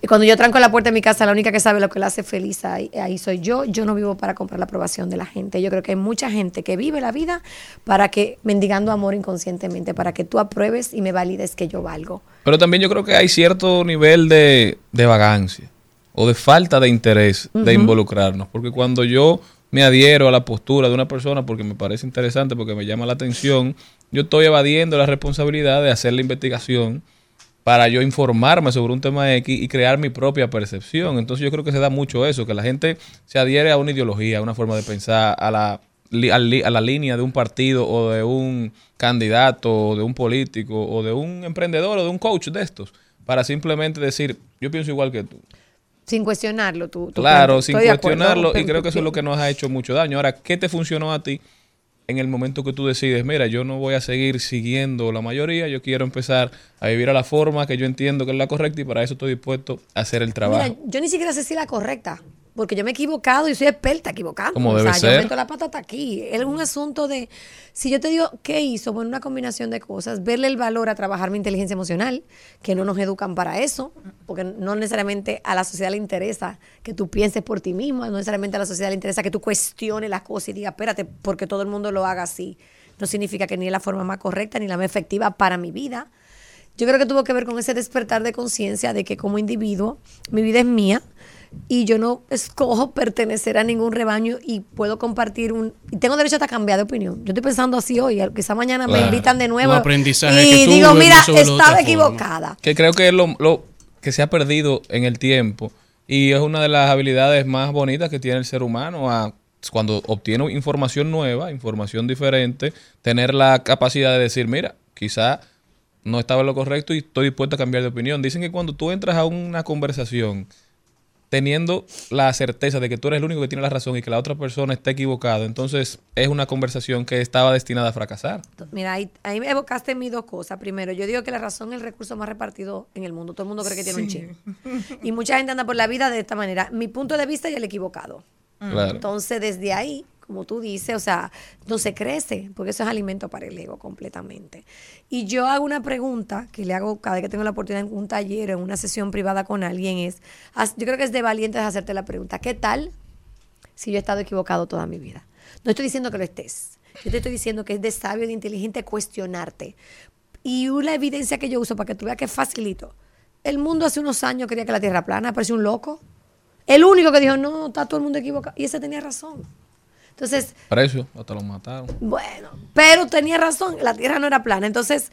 Y cuando yo tranco la puerta de mi casa, la única que sabe lo que le hace feliz ahí, ahí soy yo. Yo no vivo para comprar la aprobación de la gente. Yo creo que hay mucha gente que vive la vida para que, mendigando amor inconscientemente, para que tú apruebes y me valides que yo valgo. Pero también yo creo que hay cierto nivel de, de vagancia o de falta de interés de involucrarnos. Porque cuando yo me adhiero a la postura de una persona porque me parece interesante, porque me llama la atención, yo estoy evadiendo la responsabilidad de hacer la investigación para yo informarme sobre un tema X y crear mi propia percepción. Entonces yo creo que se da mucho eso, que la gente se adhiere a una ideología, a una forma de pensar, a la, a la línea de un partido o de un candidato o de un político o de un emprendedor o de un coach de estos, para simplemente decir, yo pienso igual que tú. Sin cuestionarlo, tú. tú Claro, sin Estoy de acuerdo, cuestionarlo y creo que eso es lo que nos ha hecho mucho daño. Ahora, ¿qué te funcionó a ti en el momento que tú decides, mira, yo no voy a seguir siguiendo la mayoría, yo quiero empezar a vivir a la forma que yo entiendo que es la correcta y para eso estoy dispuesto a hacer el trabajo? Mira, yo ni siquiera sé si la correcta, porque yo me he equivocado y soy experta equivocando. Como o debe sea, ser. yo meto la pata hasta aquí. Es un asunto de, si yo te digo qué hizo, bueno, una combinación de cosas, verle el valor a trabajar mi inteligencia emocional, que no nos educan para eso, porque no necesariamente a la sociedad le interesa que tú pienses por ti mismo, no necesariamente a la sociedad le interesa que tú cuestiones las cosas y digas, espérate, porque todo el mundo lo haga así. No significa que ni es la forma más correcta ni la más efectiva para mi vida. Yo creo que tuvo que ver con ese despertar de conciencia de que como individuo mi vida es mía y yo no escojo pertenecer a ningún rebaño y puedo compartir un... Y tengo derecho hasta a cambiar de opinión. Yo estoy pensando así hoy, quizá mañana me invitan de nuevo Un aprendizaje y que tú digo, mira, estaba forma". equivocada. Que creo que es lo, lo que se ha perdido en el tiempo y es una de las habilidades más bonitas que tiene el ser humano a cuando obtiene información nueva, información diferente, tener la capacidad de decir, mira, quizá no estaba en lo correcto y estoy dispuesto a cambiar de opinión. Dicen que cuando tú entras a una conversación teniendo la certeza de que tú eres el único que tiene la razón y que la otra persona está equivocada, entonces es una conversación que estaba destinada a fracasar. Mira, ahí, ahí me evocaste mí dos cosas. Primero, yo digo que la razón es el recurso más repartido en el mundo. Todo el mundo cree que tiene un chin. Y mucha gente anda por la vida de esta manera. Mi punto de vista y el equivocado. Claro. Entonces, desde ahí, como tú dices, o sea, no se crece, porque eso es alimento para el ego completamente. Y yo hago una pregunta que le hago cada vez que tengo la oportunidad en un taller o en una sesión privada con alguien, es, yo creo que es de valientes hacerte la pregunta, ¿qué tal si yo he estado equivocado toda mi vida? No estoy diciendo que lo estés, yo te estoy diciendo que es de sabio de inteligente cuestionarte. Y una evidencia que yo uso para que tú veas que facilito. El mundo hace unos años quería que la Tierra plana, parecía un loco. El único que dijo, no, está todo el mundo equivocado. Y ese tenía razón. Entonces, Precio, hasta lo mataron. bueno, pero tenía razón, la Tierra no era plana. Entonces,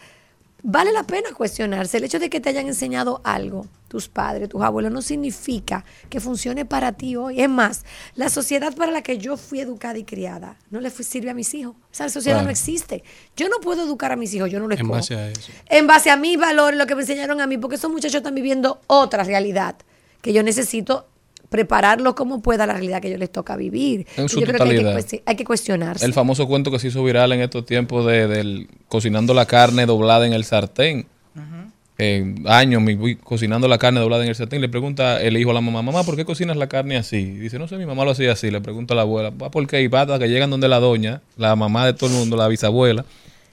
vale la pena cuestionarse. El hecho de que te hayan enseñado algo, tus padres, tus abuelos, no significa que funcione para ti hoy. Es más, la sociedad para la que yo fui educada y criada no le sirve a mis hijos. Esa sociedad Claro. no existe. Yo no puedo educar a mis hijos, yo no lo En base a eso. en base a mis valores, lo que me enseñaron a mí, porque esos muchachos están viviendo otra realidad que yo necesito prepararlos como pueda a la realidad que yo les toca vivir. En su yo creo que hay que, totalidad. hay que cuestionarse. El famoso cuento que se hizo viral en estos tiempos de, del cocinando la carne doblada en el sartén. En años mi- voy cocinando la carne doblada en el sartén. Le pregunta el hijo a la mamá, mamá, ¿por qué cocinas la carne así? Y dice, no sé, mi mamá lo hacía así. Le pregunta a la abuela, ¿va por qué? Y va hasta que llegan donde la doña, la mamá de todo el mundo, la bisabuela.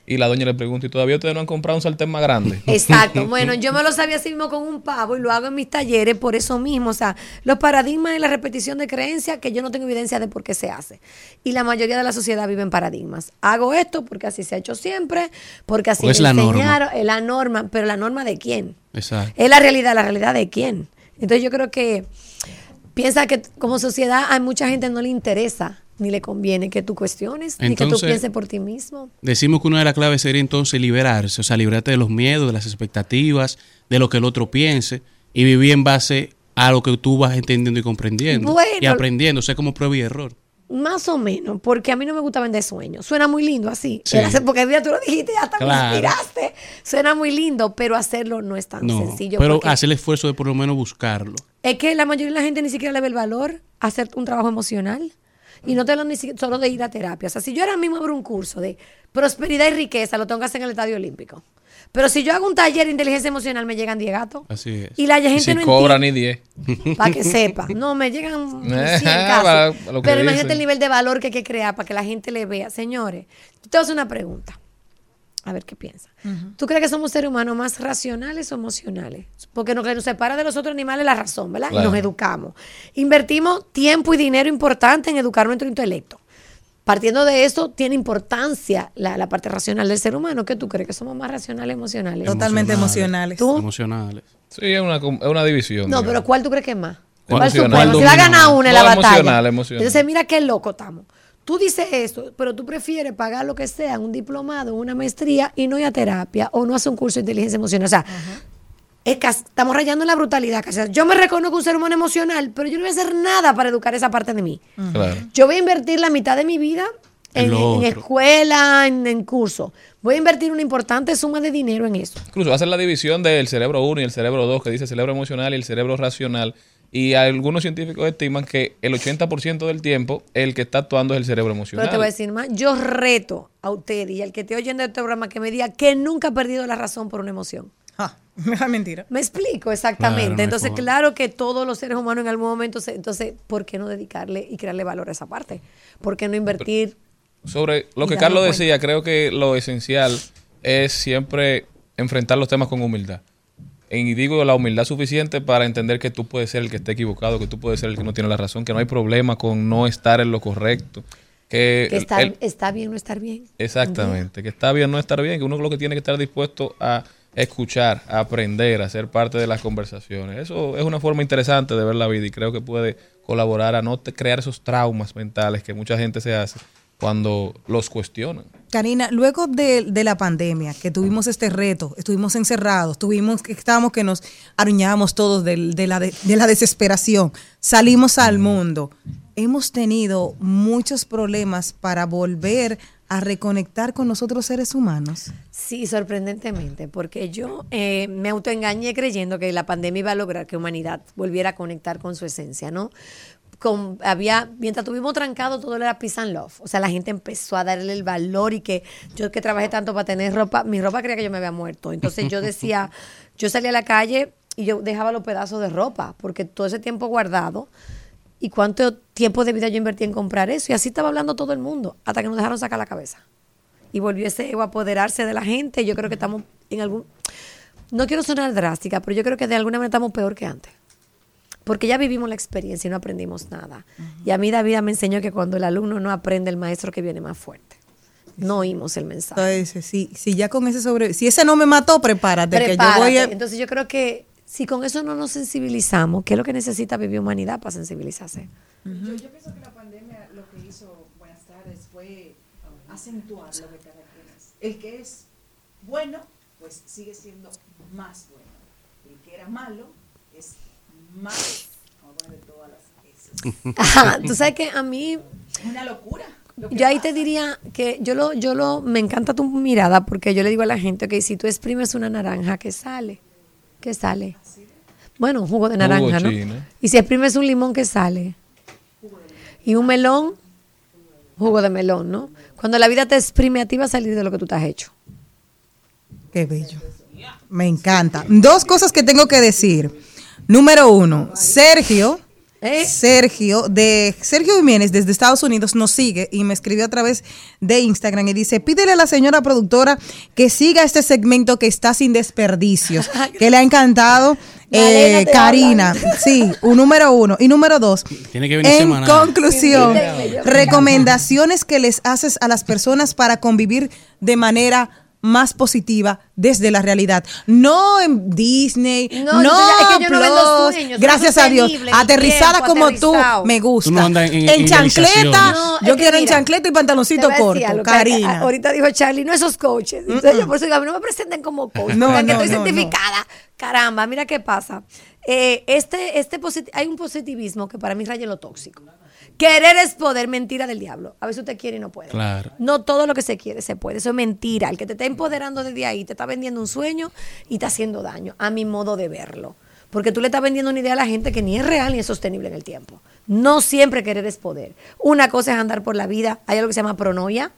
Y la doña le pregunta, ¿y todavía ustedes no han comprado un sartén más grande? Exacto. Bueno, yo me lo sabía así mismo con un pavo y lo hago en mis talleres por eso mismo. O sea, los paradigmas y la repetición de creencias que yo no tengo evidencia de por qué se hace. Y la mayoría de la sociedad vive en paradigmas. Hago esto porque así se ha hecho siempre, porque así Porque es me la norma. enseñaron. Es la norma, pero la norma de quién? Exacto. Es la realidad, la realidad de quién. Entonces yo creo que piensa que como sociedad a mucha gente no le interesa ni le conviene que tú cuestiones, ni que tú pienses por ti mismo. Decimos que una de las claves sería entonces liberarse, o sea, librarte de los miedos, de las expectativas, de lo que el otro piense y vivir en base a lo que tú vas entendiendo y comprendiendo Bueno. y aprendiendo, o sea, como prueba y error. Más o menos, porque a mí no me gusta vender sueños. Suena muy lindo así. Sí. Porque el día tú lo dijiste, hasta me Claro. inspiraste. Suena muy lindo, pero hacerlo no es tan No, sencillo. pero hacer el esfuerzo de por lo menos buscarlo. Es que la mayoría de la gente ni siquiera le ve el valor a hacer un trabajo emocional. Y no te hablo ni siquiera solo de ir a terapia. O sea, si yo ahora mismo abro un curso de prosperidad y riqueza, lo tengo que hacer en el Estadio Olímpico. Pero si yo hago un taller de inteligencia emocional, me llegan 10 gatos. Así es. Y la gente si no cobra ni 10. Para que sepa. No, me llegan 100 Ajá, casos. va, lo que Pero imagínate el nivel de valor que hay que crear para que la gente le vea. Señores, yo te voy a hacer una pregunta. A ver qué piensa. ¿Tú crees que somos seres humanos más racionales o emocionales? Porque lo que nos separa de los otros animales es la razón, ¿verdad? Claro. Y nos educamos. Invertimos tiempo y dinero importante en educar nuestro intelecto. Partiendo de eso, tiene importancia la, la parte racional del ser humano. ¿Qué tú crees? ¿Que somos más racionales o emocionales? Totalmente emocionales. ¿Tú? Emocionales. Sí, es una, es una división. No, digamos. pero ¿cuál tú crees que es más? ¿Cuál ¿Cuál supremo? Si va a ganar una en la batalla. emocional, emocional. Entonces, mira qué loco estamos. Tú dices esto, pero tú prefieres pagar lo que sea, un diplomado, una maestría y no ir a terapia o no hacer un curso de inteligencia emocional. O sea, es que estamos rayando en la brutalidad. casi. Yo me reconozco un ser humano emocional, pero yo no voy a hacer nada para educar esa parte de mí. Claro. Yo voy a invertir la mitad de mi vida En escuela, en, en curso. Voy a invertir una importante suma de dinero en eso. Incluso hacer la división del cerebro 1 y el cerebro 2, que dice cerebro emocional y el cerebro racional. Y algunos científicos estiman que el 80% del tiempo el que está actuando es el cerebro emocional. Pero te voy a decir más, yo reto a usted y al que esté oyendo este programa que me diga que nunca ha perdido la razón por una emoción. mentira. Me explico exactamente. Claro, no hay entonces, claro que todos los seres humanos en algún momento, se- entonces, ¿por qué no dedicarle y crearle valor a esa parte? ¿Por qué no invertir? Sobre lo que Carlos cuenta. decía, creo que lo esencial es siempre enfrentar los temas con humildad. Y digo la humildad suficiente para entender que tú puedes ser el que esté equivocado, que tú puedes ser el que no tiene la razón, que no hay problema con no estar en lo correcto. Que, está, el- está bien no estar bien. Exactamente, que está bien no estar bien, que uno lo que tiene que estar dispuesto a escuchar, a aprender, a ser parte de las conversaciones. Eso es una forma interesante de ver la vida y creo que puede colaborar a no crear esos traumas mentales que mucha gente se hace cuando los cuestionan. Karina, luego de, de la pandemia, que tuvimos este reto, estuvimos encerrados, tuvimos que estábamos que nos aruñábamos todos de, la de, de la desesperación, salimos al mundo. Hemos tenido muchos problemas para volver a reconectar con nosotros seres humanos. Sí, sorprendentemente, porque yo eh, me autoengañé creyendo que la pandemia iba a lograr que humanidad volviera a conectar con su esencia, ¿no? Con, había, mientras tuvimos trancado, todo era peace and love. O sea, la gente empezó a darle el valor y que yo que trabajé tanto para tener ropa, mi ropa creía que yo me había muerto. Entonces yo decía, yo salía a la calle y yo dejaba los pedazos de ropa, porque todo ese tiempo guardado. ¿Y cuánto tiempo de vida yo invertí en comprar eso? Y así estaba hablando todo el mundo, hasta que nos dejaron sacar la cabeza y volvió ese ego a apoderarse de la gente. Yo creo que estamos en algún... No quiero sonar drástica, pero yo creo que de alguna manera estamos peor que antes. Porque ya vivimos la experiencia y no aprendimos nada. Y a mí David me enseñó que cuando el alumno no aprende, el maestro que viene más fuerte. No oímos el mensaje. Entonces, si, si ya con ese sobre, si ese no me mató, prepárate, que yo Prepárate. voy a, Entonces yo creo que si con eso no nos sensibilizamos, ¿qué es lo que necesita vivir humanidad para sensibilizarse? Yo, yo pienso que la pandemia lo que hizo, buenas tardes, fue acentuar lo que refieres. El que es bueno, pues sigue siendo más bueno. El que era malo más, vamos a poner todas las veces. Ajá, tú sabes que a mí Es una locura. lo Yo ahí pasa. te diría que yo lo, yo lo, me encanta tu mirada porque yo le digo a la gente que si tú exprimes una naranja, ¿qué sale? ¿Qué sale? Bueno, un jugo de Jugo naranja, ¿no? Y si exprimes un limón, ¿qué sale? Y un melón, jugo de melón, ¿no? Cuando la vida te exprime a ti va a salir de lo que tú te has hecho. Qué bello. Me encanta. Dos cosas que tengo que decir. Número uno, Sergio Sergio, de Sergio Jiménez, desde Estados Unidos, nos sigue y me escribió a través de Instagram y dice: Pídele a la señora productora que siga este segmento que está sin desperdicios, que le ha encantado. Eh, Karina, sí, un número uno. Y número dos, Tiene que venir en semanal. conclusión, recomendaciones que les haces a las personas para convivir de manera más positiva desde la realidad. No en Disney, No, no, yo- es que yo no vendo Plus, sueños, gracias a Dios. Aterrizada tiempo, como aterrizado. tú, me gusta. Tú no andas en- en en chancleta. No, yo quiero en chancleta y pantaloncito corto, Karina. Ahorita dijo Charlie, no esos coaches. Entonces yo por eso digo, a mí no me presenten como coach. No, porque estoy no, no. certificada. Caramba, mira qué pasa. Eh, este, este hay un positivismo que para mí raya lo tóxico. Querer es poder, mentira del diablo. A veces usted quiere y no puede. Claro. No todo lo que se quiere se puede. Eso es mentira. El que te está empoderando desde ahí te está vendiendo un sueño y está haciendo daño, a mi modo de verlo. Porque tú le estás vendiendo una idea a la gente que ni es real ni es sostenible en el tiempo. No siempre querer es poder. Una cosa es andar por la vida. Hay algo que se llama pronoia,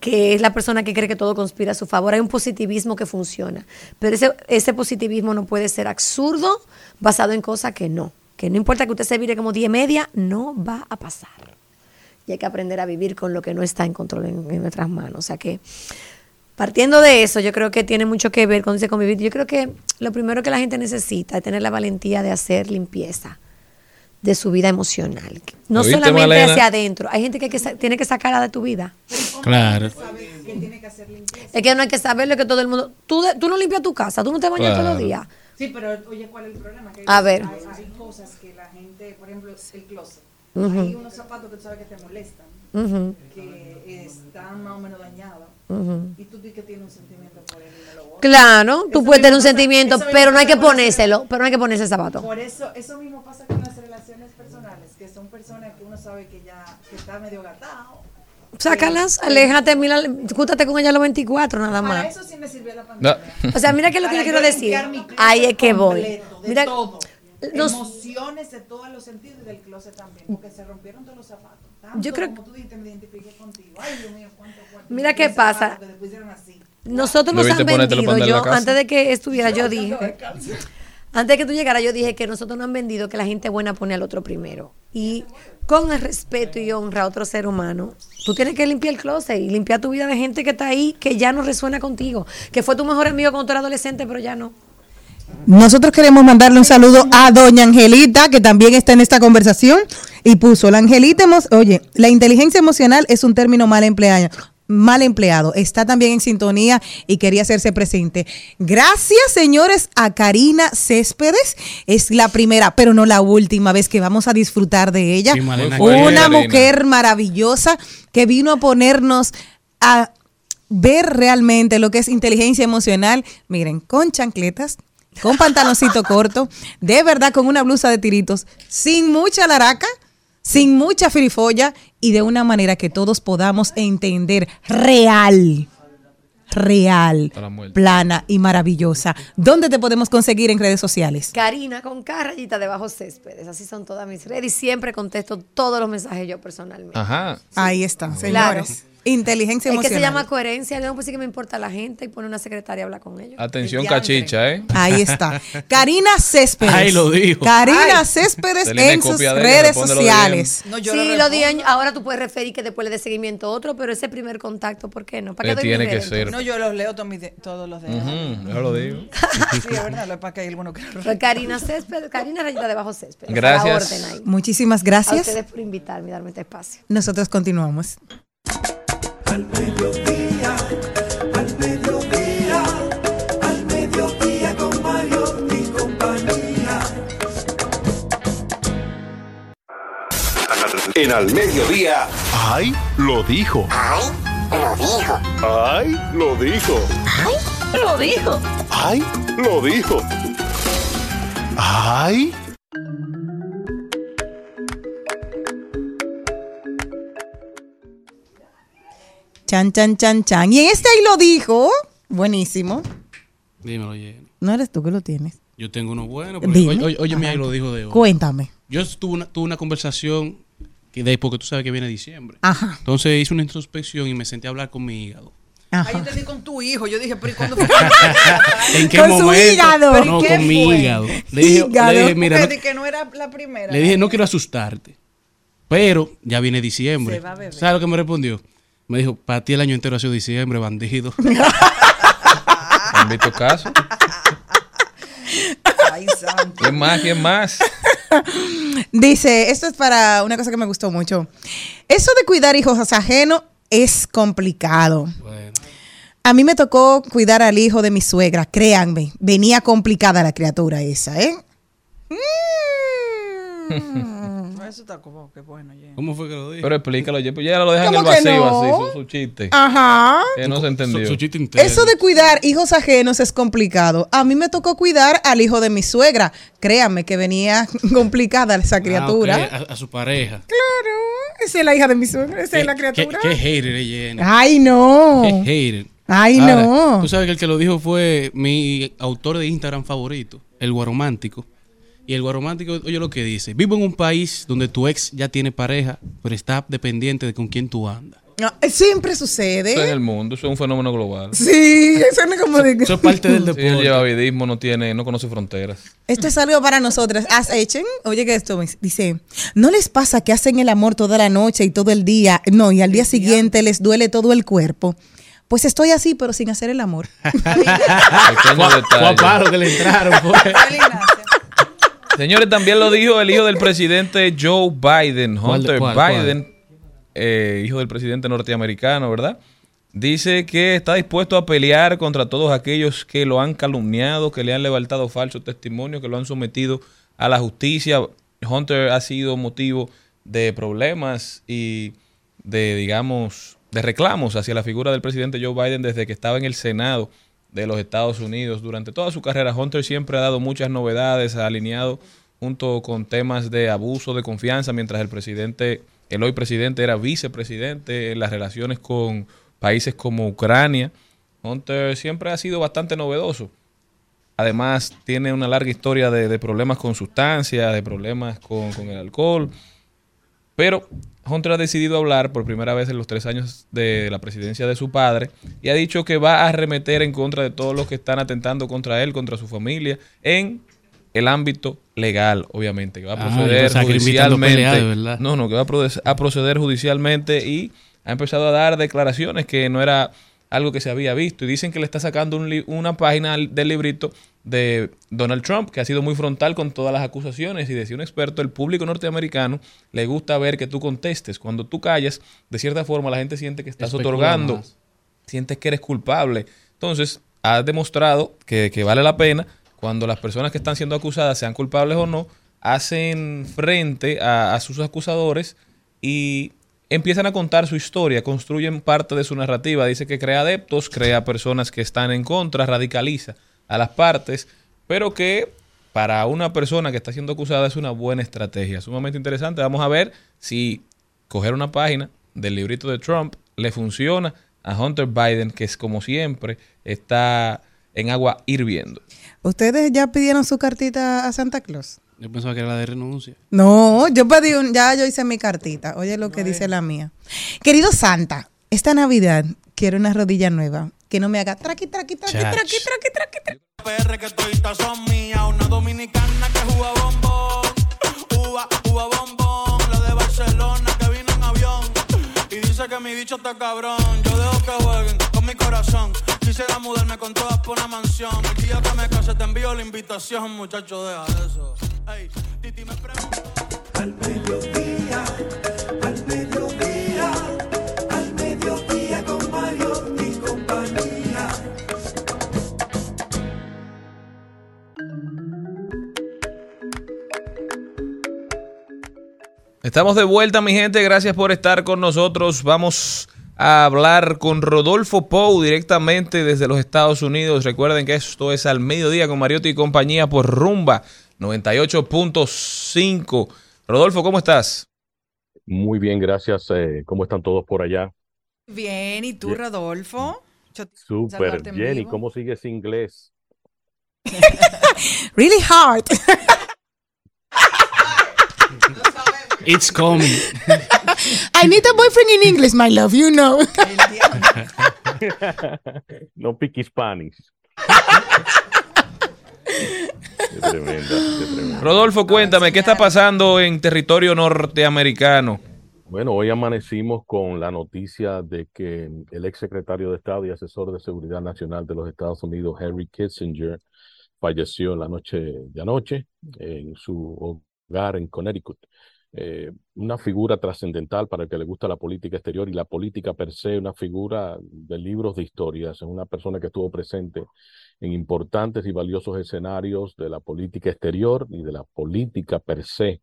que es la persona que cree que todo conspira a su favor. Hay un positivismo que funciona. Pero ese, ese positivismo no puede ser absurdo basado en cosas que no. Que no importa que usted se mire como 10 media, no va a pasar y hay que aprender a vivir con lo que no está en control en, en nuestras manos. O sea que, partiendo de eso, yo creo que tiene mucho que ver con ese convivir. Yo creo que lo primero que la gente necesita es tener la valentía de hacer limpieza de su vida emocional. No ¿Oíste, solamente Malena? hacia adentro. Hay gente que, tiene que sacarla de tu vida. Claro. Es que no hay que saberlo que todo el mundo... Tú, tú no limpias tu casa, tú no te bañas todos los días. Sí, pero oye, ¿cuál es el problema? Que hay- A ver. Hay, hay cosas que la gente, por ejemplo, el closet. Ujú. Hay unos zapatos que tú sabes que te molestan, que están más o menos dañados. Y tú dices que tienes un sentimiento por él y no lo. Claro, tú Eso puedes tener un pasa- sentimiento, pero no hay que ponérselo, pero no hay que ponerse el zapato. Por eso, eso mismo pasa con las relaciones personales, que son personas que uno sabe que ya que está medio gatado. Sácalas, aléjate, mira, júntate con ella los 24 nada Para más. eso sí me sirvió la pandemia. O sea, mira qué es lo que Para yo quiero decir. Ahí es que voy. completo, de Mira, todo. nos- emociones de todos los sentidos y del closet también, porque se rompieron todos los zapatos. Tanto Yo creo como tú dijiste, me identifiqué contigo. Ay, Dios mío, cuánto cuánto. Mira qué pasa. que después hicieron así. Nosotros nos han vendido, para yo antes de que estuviera yo dije, antes de que tú llegaras yo dije que nosotros nos han vendido que la gente buena pone al otro primero. Y con el respeto y honra a otro ser humano, tú tienes que limpiar el closet y limpiar tu vida de gente que está ahí, que ya no resuena contigo, que fue tu mejor amigo cuando tú eras adolescente, pero ya no. Nosotros queremos mandarle un saludo a doña Angelita, que también está en esta conversación, y puso, la Angelita, oye, la inteligencia emocional es un término mal empleado. Mal empleado, está también en sintonía y quería hacerse presente. Gracias, señores, a Karina Céspedes. Es la primera, pero no la última vez que vamos a disfrutar de ella. Sí, Malena, Una Karina. mujer maravillosa que vino a ponernos a ver realmente lo que es inteligencia emocional. Miren, con chancletas, con pantaloncito corto, de verdad con una blusa de tiritos, sin mucha laraca, sin mucha firifolla y de una manera que todos podamos entender real. Real, plana y maravillosa. ¿Dónde te podemos conseguir en redes sociales? Karina con K rayita debajo céspedes, así son todas mis redes y siempre contesto todos los mensajes yo personalmente. Ajá. Ahí está, Claro. Inteligencia Es que emocional. se llama coherencia, no pues sí que me importa la gente y pone una secretaria a hablar con ellos. Atención, El cachicha, ¿eh? Ahí está. Karina Céspedes. Ahí lo dijo. Karina Ay. Céspedes en sus ella, redes sociales. No, yo sí, lo lo ahora tú puedes referir que después le dé seguimiento a otro, pero ese primer contacto, ¿por qué no? ¿Para qué Eh, doy mi tiene que ser. No, yo los leo todos, mis de- todos los días. Ujú, yo lo digo. Sí, es verdad, lo es que hay algunos que lo? Karina Céspedes, Karina rayita debajo céspedes. a la Gracias. orden ahí. Muchísimas A gracias. ustedes por invitarme y darme este espacio. Nosotros continuamos. Al mediodía, al mediodía, al mediodía con Mario y compañía. En Al Mediodía. ¡Ay! Lo dijo. ¡Ay! Lo dijo. ¡Ay! Lo dijo. Lo dijo. ¡Ay! Lo dijo. ¡Ay! Chan, chan, chan, chan. Y en este ahí lo dijo. Buenísimo. Dímelo, Jenny. No eres tú que lo tienes. Yo tengo uno bueno. Oye, oye, Ajá. ahí lo dijo de hoy. Cuéntame. Yo tuve una, tuve una conversación que de porque tú sabes que viene diciembre. Ajá. Entonces hice una introspección y me senté a hablar con mi hígado. Ahí yo entendí con tu hijo. Yo dije, pero ¿y cuándo fue? ¿En qué Con su momento? hígado. ¿Pero y No, qué con mi fue? hígado. Le dije, Hígado. le dije, mira, no- que no era la primera. le dije, no quiero asustarte. Pero ya viene diciembre. Se va a beber. ¿Sabes lo que me respondió? Me dijo, para ti el año entero ha sido diciembre, bandido. ¿Han visto caso? Ay, santo. ¿Quién más? ¿Quién más? Dice, esto es para una cosa que me gustó mucho. Eso de cuidar hijos ajenos es complicado. Bueno. A mí me tocó cuidar al hijo de mi suegra, créanme. Venía complicada la criatura esa, ¿eh? Mm. Eso está como que bueno. ya. ¿Cómo fue que lo dije? Pero explícalo, ya, pues ya lo dejan en el ¿Cómo que vacío no? así, su, su chiste. Ajá. Que no se entendió. Su, su chiste interno. Eso de cuidar hijos ajenos es complicado. A mí me tocó cuidar al hijo de mi suegra. Créanme que venía complicada esa criatura. Ah, ok, a, a su pareja. Claro, esa es la hija de mi suegra, esa es la ¿Qué, criatura. qué hater es Jenny? Ay, no. Qué hater. Ay, Ahora, no. Tú sabes que el que lo dijo fue mi autor de Instagram favorito, el guaromántico. Y el guaromántico, oye lo que dice. Vivo en un país donde tu ex ya tiene pareja, pero está dependiente de con quién tú andas. No, siempre Eso es sucede. en el mundo, eso es un fenómeno global. Sí, eso no es como de... Eso es parte del Sí, el deporte. llevavidismo no tiene, no conoce fronteras. Esto es algo para nosotras. Haz echen. Oye, que esto me dice: ¿No les pasa que hacen el amor toda la noche y todo el día? No, y al día siguiente les duele todo el cuerpo. Pues estoy así, pero sin hacer el amor. Pequeño detalle. paro que le entraron. pues. Señores, también lo dijo el hijo del presidente Joe Biden, ¿Cuál de- Hunter cuál, cuál? Biden, eh, hijo del presidente norteamericano, ¿verdad? Dice que está dispuesto a pelear contra todos aquellos que lo han calumniado, que le han levantado falsos testimonios, que lo han sometido a la justicia. Hunter ha sido motivo de problemas y de, digamos, de reclamos hacia la figura del presidente Joe Biden desde que estaba en el Senado de los Estados Unidos. Durante toda su carrera, Hunter siempre ha dado muchas novedades, ha alineado junto con temas de abuso de confianza, mientras el presidente, el hoy presidente era vicepresidente en las relaciones con países como Ucrania. Hunter siempre ha sido bastante novedoso. Además, tiene una larga historia de, problemas con sustancias, de problemas con el alcohol. Pero Hunter ha decidido hablar por primera vez en los tres años de la presidencia de su padre y ha dicho que va a arremeter en contra de todos los que están atentando contra él, contra su familia, en el ámbito legal, obviamente, que va a Ah, proceder judicialmente. no, no, que va a proce- a proceder judicialmente y ha empezado a dar declaraciones que no era algo que se había visto y dicen que le está sacando un una página del librito de Donald Trump, que ha sido muy frontal con todas las acusaciones y decía un experto, el público norteamericano le gusta ver que tú contestes. Cuando tú callas, de cierta forma la gente siente que estás Especula otorgando, más. sientes que eres culpable. Entonces, ha demostrado que, que vale la pena cuando las personas que están siendo acusadas, sean culpables o no, hacen frente a, a sus acusadores y empiezan a contar su historia, construyen parte de su narrativa. Dice que crea adeptos, crea personas que están en contra, radicaliza a las partes, pero que para una persona que está siendo acusada es una buena estrategia, sumamente interesante. Vamos a ver si coger una página del librito de Trump le funciona a Hunter Biden, que es como siempre, está en agua hirviendo. ¿Ustedes ya pidieron su cartita a Santa Claus? Yo pensaba que era la de renuncia. No, yo pedí un, ya yo hice mi cartita. Oye lo que dice la mía. Querido Santa, esta Navidad quiero una rodilla nueva que no me haga traqui, traqui, traqui, traqui, traqui, traqui, traqui. PR que toditas son mías, una dominicana que juega bombón, uva, uva bombón, la de Barcelona que vino en avión. Y dice que mi bicho está cabrón, yo dejo que jueguen con mi corazón, quisiera mudarme con todas por una mansión, el día que me case te envío la invitación, muchacho, deja eso. Estamos de vuelta, mi gente. Gracias por estar con nosotros. Vamos a hablar con Rodolfo Pou directamente desde los Estados Unidos. Recuerden que esto es al mediodía con Mariotti y compañía por Rumba 98.5. Rodolfo, ¿cómo estás? Muy bien, gracias. Eh, ¿Cómo están todos por allá? Bien, ¿y tú, Bien. Rodolfo? Súper. saludarte en Jenny, vivo. ¿cómo sigues inglés? Really hard. It's coming. I need a boyfriend in English, my love, you know. no piqui Spanish. Qué tremenda, qué tremenda. Rodolfo, cuéntame, ¿qué está pasando en territorio norteamericano? Bueno, hoy amanecimos con la noticia de que el ex secretario de Estado y asesor de Seguridad Nacional de los Estados Unidos, Henry Kissinger, falleció la noche de anoche en su hogar en Connecticut. Eh, una figura trascendental para el que le gusta la política exterior y la política per se, una figura de libros de historias, es una persona que estuvo presente en importantes y valiosos escenarios de la política exterior y de la política per se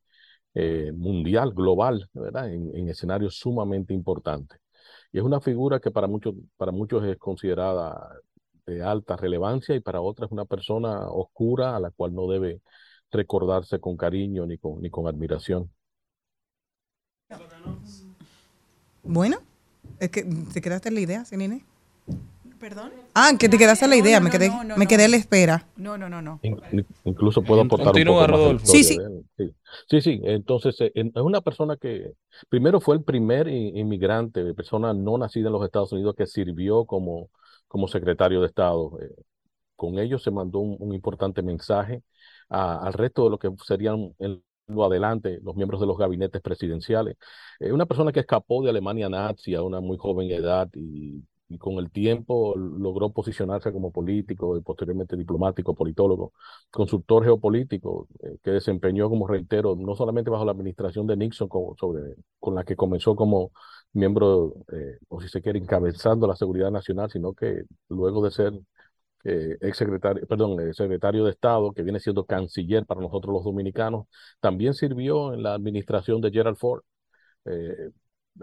eh, mundial, global, ¿verdad? En, en, escenarios sumamente importantes. Y es una figura que para muchos, para muchos es considerada de alta relevancia y para otras una persona oscura a la cual no debe recordarse con cariño ni con, ni con admiración. Bueno, es que te quedaste en la idea, Senine. ¿Perdón? Ah, que te quedaste en la idea, no, me quedé, no, no, me no. quedé a la espera. No, no, no, no. In- Incluso puedo aportar Continúa, un poco más Rodolfo. Sí, de él. Sí, sí, sí. Entonces, eh, en- es una persona que primero fue el primer inmigrante, persona no nacida en los Estados Unidos que sirvió como, como secretario de Estado. Eh, con ello se mandó un, un importante mensaje a- al resto de lo que serían en lo adelante los miembros de los gabinetes presidenciales. Eh, una persona que escapó de Alemania nazi a una muy joven edad y, con el tiempo logró posicionarse como político y posteriormente diplomático, politólogo, consultor geopolítico, eh, que desempeñó, como reitero, no solamente bajo la administración de Nixon, con la que comenzó como miembro, eh, o si se quiere, encabezando la seguridad nacional, sino que luego de ser eh, ex secretario, perdón, secretario de Estado, que viene siendo canciller para nosotros los dominicanos, también sirvió en la administración de Gerald Ford. Eh,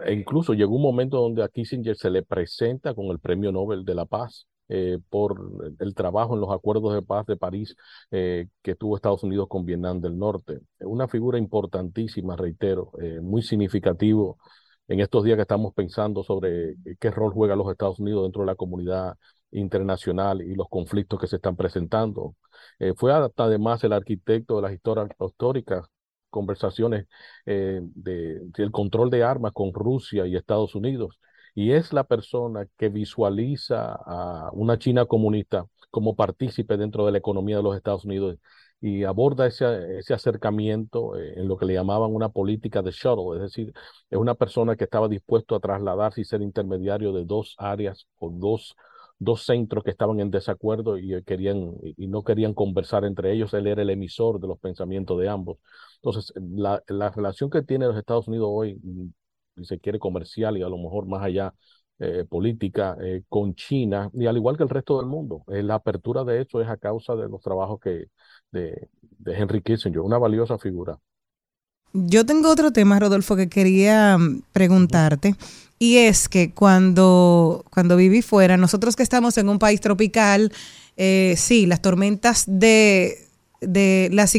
e incluso llegó un momento donde a Kissinger se le presenta con el Premio Nobel de la Paz eh, por el trabajo en los acuerdos de paz de París que tuvo Estados Unidos con Vietnam del Norte. Una figura importantísima, reitero, muy significativo en estos días que estamos pensando sobre qué rol juega los Estados Unidos dentro de la comunidad internacional y los conflictos que se están presentando. Eh, fue hasta además el arquitecto de las historias históricas conversaciones eh, de, del control de armas con Rusia y Estados Unidos. Y es la persona que visualiza a una China comunista como partícipe dentro de la economía de los Estados Unidos y aborda ese, ese acercamiento eh, en lo que le llamaban una política de shuttle, es decir, es una persona que estaba dispuesto a trasladarse y ser intermediario de dos áreas o dos dos centros que estaban en desacuerdo y eh, querían y no querían conversar entre ellos. Él era el emisor de los pensamientos de ambos. Entonces, la, la relación que tiene los Estados Unidos hoy, mm, si se quiere comercial y a lo mejor más allá eh, política eh, con China y al igual que el resto del mundo, eh, la apertura de eso es a causa de los trabajos que de, de Henry Kissinger, una valiosa figura. Yo tengo otro tema, Rodolfo, que quería mm, preguntarte. Y es que cuando, cuando viví fuera, nosotros que estamos en un país tropical, eh, sí, las tormentas de, de la,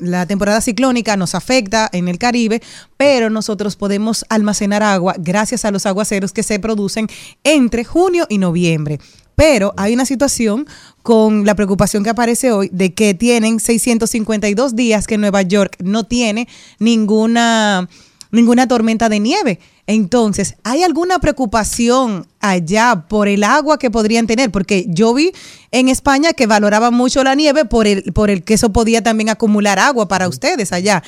la temporada ciclónica nos afecta en el Caribe, pero nosotros podemos almacenar agua gracias a los aguaceros que se producen entre junio y noviembre. Pero hay una situación con la preocupación que aparece hoy de que tienen 652 días que Nueva York no tiene ninguna, ninguna tormenta de nieve. Entonces, ¿hay alguna preocupación allá por el agua que podrían tener? Porque yo vi en España que valoraban mucho la nieve por el, por el que eso podía también acumular agua para ustedes allá.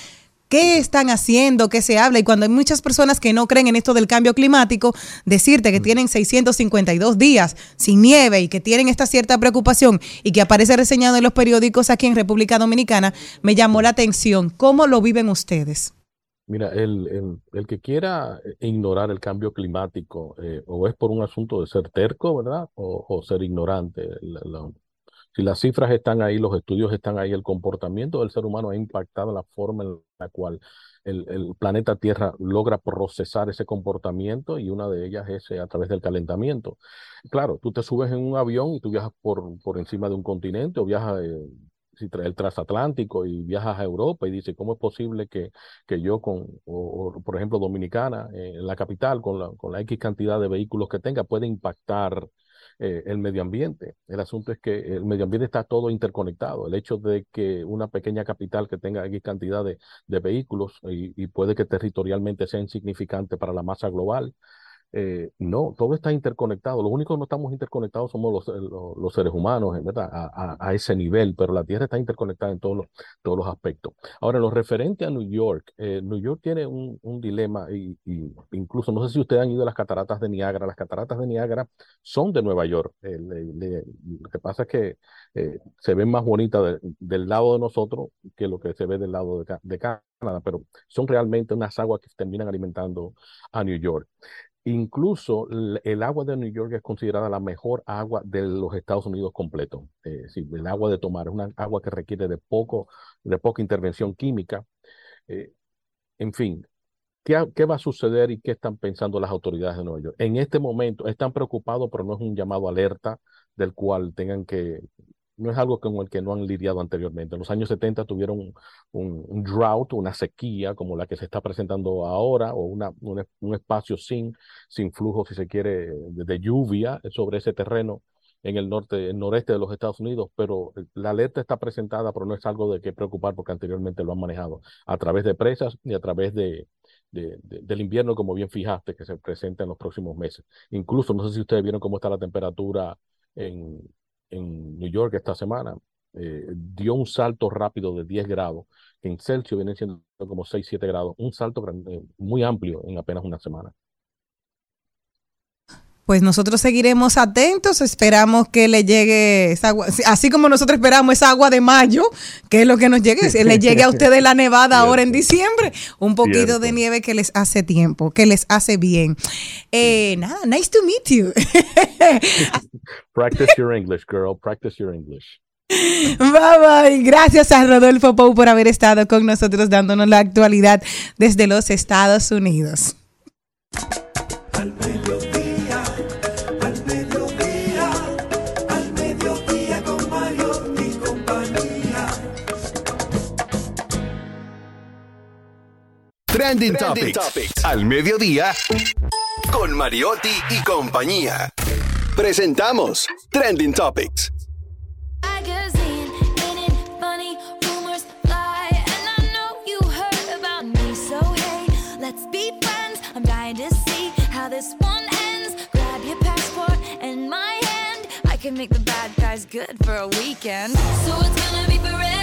¿Qué están haciendo? ¿Qué se habla? Y cuando hay muchas personas que no creen en esto del cambio climático, decirte que tienen 652 días sin nieve y que tienen esta cierta preocupación y que aparece reseñado en los periódicos aquí en República Dominicana, me llamó la atención. ¿Cómo lo viven ustedes? Mira, el, el, que quiera ignorar el cambio climático, eh, o es por un asunto de ser terco, ¿verdad? O, o ser ignorante. Si las cifras están ahí, los estudios están ahí, el comportamiento del ser humano ha impactado la forma en la cual el, el planeta Tierra logra procesar ese comportamiento y una de ellas es eh, a través del calentamiento. Claro, tú te subes en un avión y tú viajas por, por encima de un continente o viajas eh, si tra- el transatlántico y viajas a Europa y dices, ¿cómo es posible que, que yo con, o, por ejemplo, Dominicana, eh, en la capital, con la, con la X cantidad de vehículos que tenga, puede impactar eh, el medio ambiente. El asunto es que el medio ambiente está todo interconectado. El hecho de que una pequeña capital que tenga X cantidad de, de vehículos y puede que territorialmente sea insignificante para la masa global, eh, no, todo está interconectado. Lo único que no estamos interconectados somos los, eh, los, seres humanos, ¿verdad? A, a, ese nivel, pero la Tierra está interconectada en todos los, todos los aspectos. Ahora, en lo referente a New York, eh, New York tiene un, un dilema y, incluso, no sé si ustedes han ido a las cataratas de Niágara, las cataratas de Niágara son de Nueva York. Eh, lo que pasa es que se ven más bonitas de, del lado de nosotros que lo que se ve del lado de Canadá, pero son realmente unas aguas que terminan alimentando a New York. Incluso el agua de New York es considerada la mejor agua de los Estados Unidos completo. Eh, sí, el agua de tomar es una agua que requiere de poco, de poca intervención química. Eh, en fin, ¿qué, ¿qué, va a suceder y qué están pensando las autoridades de Nueva York? En este momento están preocupados, pero no es un llamado alerta del cual tengan que no es algo con el que no han lidiado anteriormente. En los años 70 tuvieron un, drought, una sequía como la que se está presentando ahora, o un, espacio sin, flujo, si se quiere, de, lluvia sobre ese terreno en el norte, el noreste de los Estados Unidos, pero la alerta está presentada, pero no es algo de que preocupar porque anteriormente lo han manejado a través de presas y a través de, del invierno, como bien fijaste, que se presenta en los próximos meses. Incluso, no sé si ustedes vieron cómo está la temperatura en, en New York esta semana, eh, dio un salto rápido de 10 grados, que en Celsius vienen siendo como 6, 7 grados, un salto muy amplio en apenas una semana. Pues nosotros seguiremos atentos, esperamos que le llegue esa agua, así como nosotros esperamos esa agua de mayo, que es lo que nos llegue, le llegue a ustedes la nevada ahora en diciembre, un poquito Cierto. de nieve que les hace tiempo, que les hace bien. Eh, nada, nice to meet you. Practice your English, girl, practice your English. Bye bye. Gracias a Rodolfo Pou por haber estado con nosotros dándonos la actualidad desde los Estados Unidos. Trending, Trending Topics. Topics. Al mediodía con Mariotti y compañía. Presentamos Trending Topics. this one ends. Grab your passport and my hand. I can make the bad guys good for a weekend. So it's gonna be forever.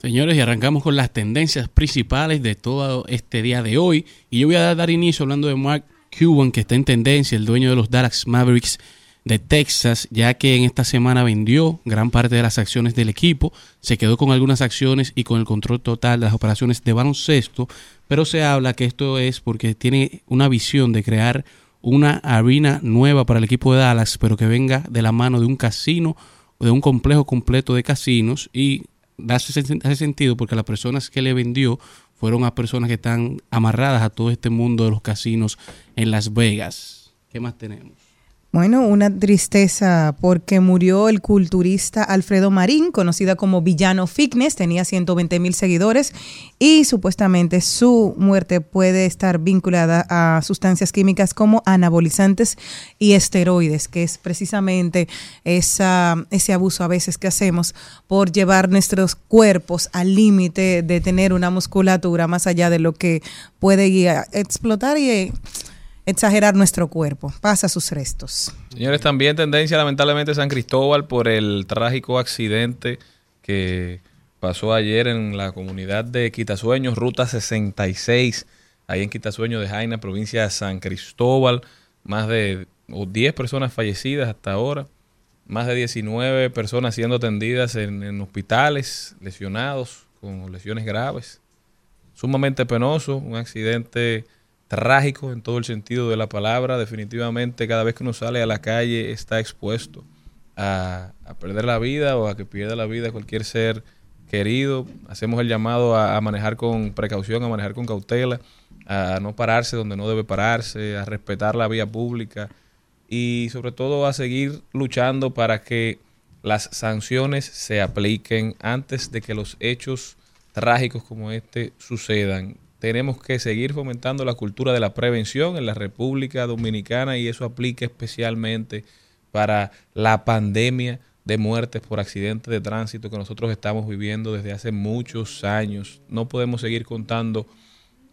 Señores, y arrancamos con las tendencias principales de todo este día de hoy. Y yo voy a dar inicio hablando de Mark Cuban, que está en tendencia, el dueño de los Dallas Mavericks de Texas, ya que en esta semana vendió gran parte de las acciones del equipo, se quedó con algunas acciones y con el control total de las operaciones de baloncesto, pero se habla que esto es porque tiene una visión de crear una arena nueva para el equipo de Dallas, pero que venga de la mano de un casino de un complejo completo de casinos y hace, hace sentido porque las personas que le vendió fueron a personas que están amarradas a todo este mundo de los casinos en Las Vegas. ¿Qué más tenemos? Bueno, una tristeza porque murió el culturista Alfredo Marín, conocida como Villano Fitness, tenía 120 mil seguidores y supuestamente su muerte puede estar vinculada a sustancias químicas como anabolizantes y esteroides, que es precisamente esa, ese abuso a veces que hacemos por llevar nuestros cuerpos al límite de tener una musculatura más allá de lo que puede explotar y exagerar nuestro cuerpo. Pasa sus restos. Señores, también tendencia lamentablemente San Cristóbal por el trágico accidente que pasó ayer en la comunidad de Quitasueños, ruta 66, ahí en Quitasueños de Jaina, provincia de San Cristóbal. Más de 10 personas fallecidas hasta ahora, más de 19 personas siendo atendidas en, en hospitales, lesionados con lesiones graves. Sumamente penoso, un accidente trágico en todo el sentido de la palabra. Definitivamente cada vez que uno sale a la calle está expuesto a, a perder la vida o a que pierda la vida cualquier ser querido. Hacemos el llamado a, a, manejar con precaución, a manejar con cautela, a no pararse donde no debe pararse, a respetar la vía pública y sobre todo a seguir luchando para que las sanciones se apliquen antes de que los hechos trágicos como este sucedan tenemos que seguir fomentando la cultura de la prevención en la República Dominicana y eso aplica especialmente para la pandemia de muertes por accidentes de tránsito que nosotros estamos viviendo desde hace muchos años. No podemos seguir contando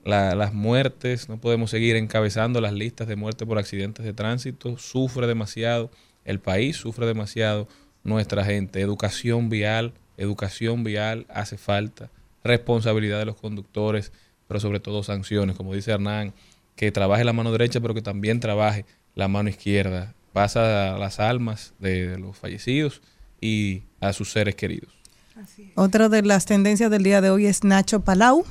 las muertes, no podemos seguir encabezando las listas de muertes por accidentes de tránsito. Sufre demasiado el país, sufre demasiado nuestra gente. Educación vial, educación vial hace falta, responsabilidad de los conductores, pero sobre todo sanciones, como dice Hernán, que trabaje la mano derecha, pero que también trabaje la mano izquierda. Pasa a las almas de los fallecidos y a sus seres queridos. Otra de las tendencias del día de hoy es Nacho Palau,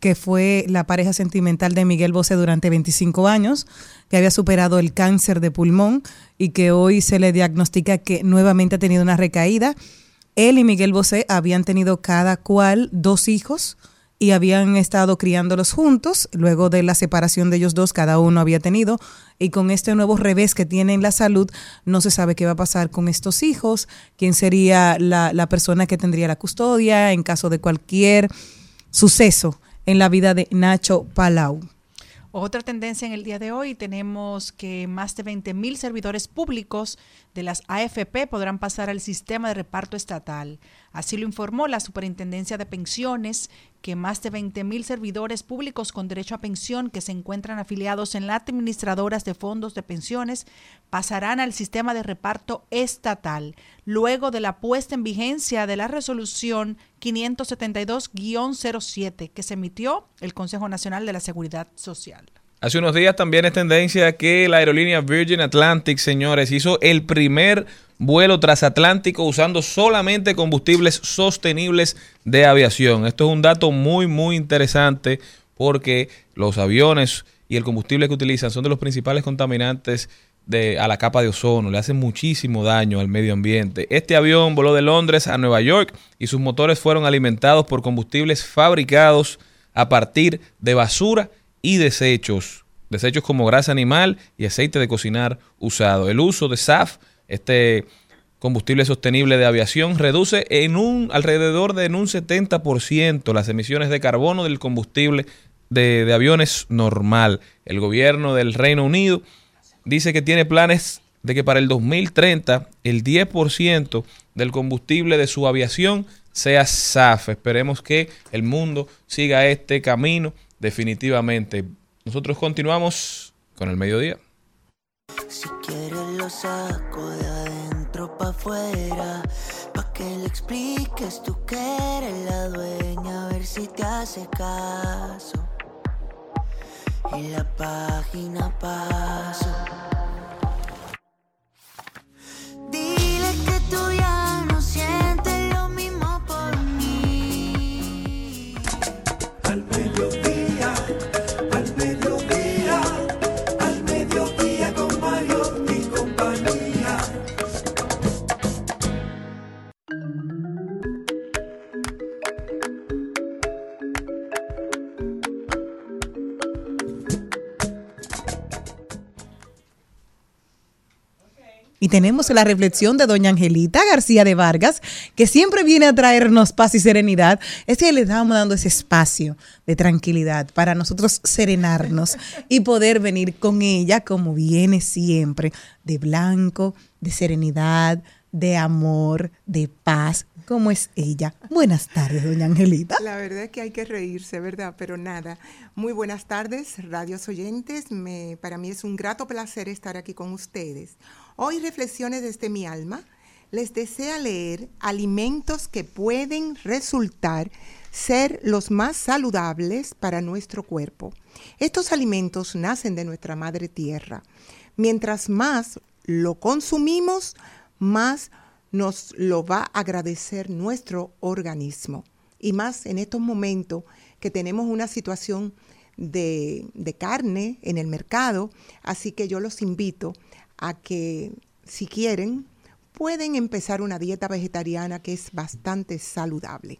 que fue la pareja sentimental de Miguel Bosé durante 25 años, que había superado el cáncer de pulmón y que hoy se le diagnostica que nuevamente ha tenido una recaída. Él y Miguel Bosé habían tenido cada cual dos hijos y habían estado criándolos juntos. Luego de la separación de ellos dos, cada uno había tenido. Y con este nuevo revés que tiene en la salud, no se sabe qué va a pasar con estos hijos, quién sería la, la persona que tendría la custodia en caso de cualquier suceso en la vida de Nacho Palau. Otra tendencia en el día de hoy, tenemos que más de 20 mil servidores públicos de las AFP podrán pasar al sistema de reparto estatal. Así lo informó la Superintendencia de Pensiones, que más de 20 mil servidores públicos con derecho a pensión que se encuentran afiliados en las administradoras de fondos de pensiones pasarán al sistema de reparto estatal, luego de la puesta en vigencia de la resolución 572-07 que se emitió el Consejo Nacional de la Seguridad Social. Hace unos días también es tendencia que la aerolínea Virgin Atlantic, señores, hizo el primer vuelo transatlántico usando solamente combustibles sostenibles de aviación. Esto es un dato muy, muy interesante porque los aviones y el combustible que utilizan son de los principales contaminantes de, a la capa de ozono, le hacen muchísimo daño al medio ambiente. Este avión voló de Londres a Nueva York y sus motores fueron alimentados por combustibles fabricados a partir de basura y desechos, desechos como grasa animal y aceite de cocinar usado. El uso de SAF, este combustible sostenible de aviación, reduce en un alrededor de en un 70% las emisiones de carbono del combustible de, de aviones normal. El gobierno del Reino Unido dice que tiene planes de que para el 2030 el 10% del combustible de su aviación sea SAF. Esperemos que el mundo siga este camino definitivamente. Nosotros continuamos con el mediodía. Si quieres lo saco de adentro pa' afuera, pa' que le expliques tú que eres la dueña, a ver si te hace caso. Y la página paso. Dile que tú ya no sientes lo mismo por mí. Al mediodía, Y tenemos la reflexión de doña Angelita García de Vargas, que siempre viene a traernos paz y serenidad. Es que le estamos dando ese espacio de tranquilidad para nosotros serenarnos y poder venir con ella como viene siempre, de blanco, de serenidad, de amor, de paz. ¿Cómo es ella? Buenas tardes, doña Angelita. La verdad es que hay que reírse, ¿verdad? Pero nada. Muy buenas tardes, radios oyentes. Me, para mí es un grato placer estar aquí con ustedes. Hoy Reflexiones desde mi alma les desea leer alimentos que pueden resultar ser los más saludables para nuestro cuerpo. Estos alimentos nacen de nuestra madre tierra. Mientras más lo consumimos, más nos lo va a agradecer nuestro organismo. Y más en estos momentos que tenemos una situación de, de, carne en el mercado. Así que yo los invito a que, si quieren, pueden empezar una dieta vegetariana que es bastante saludable.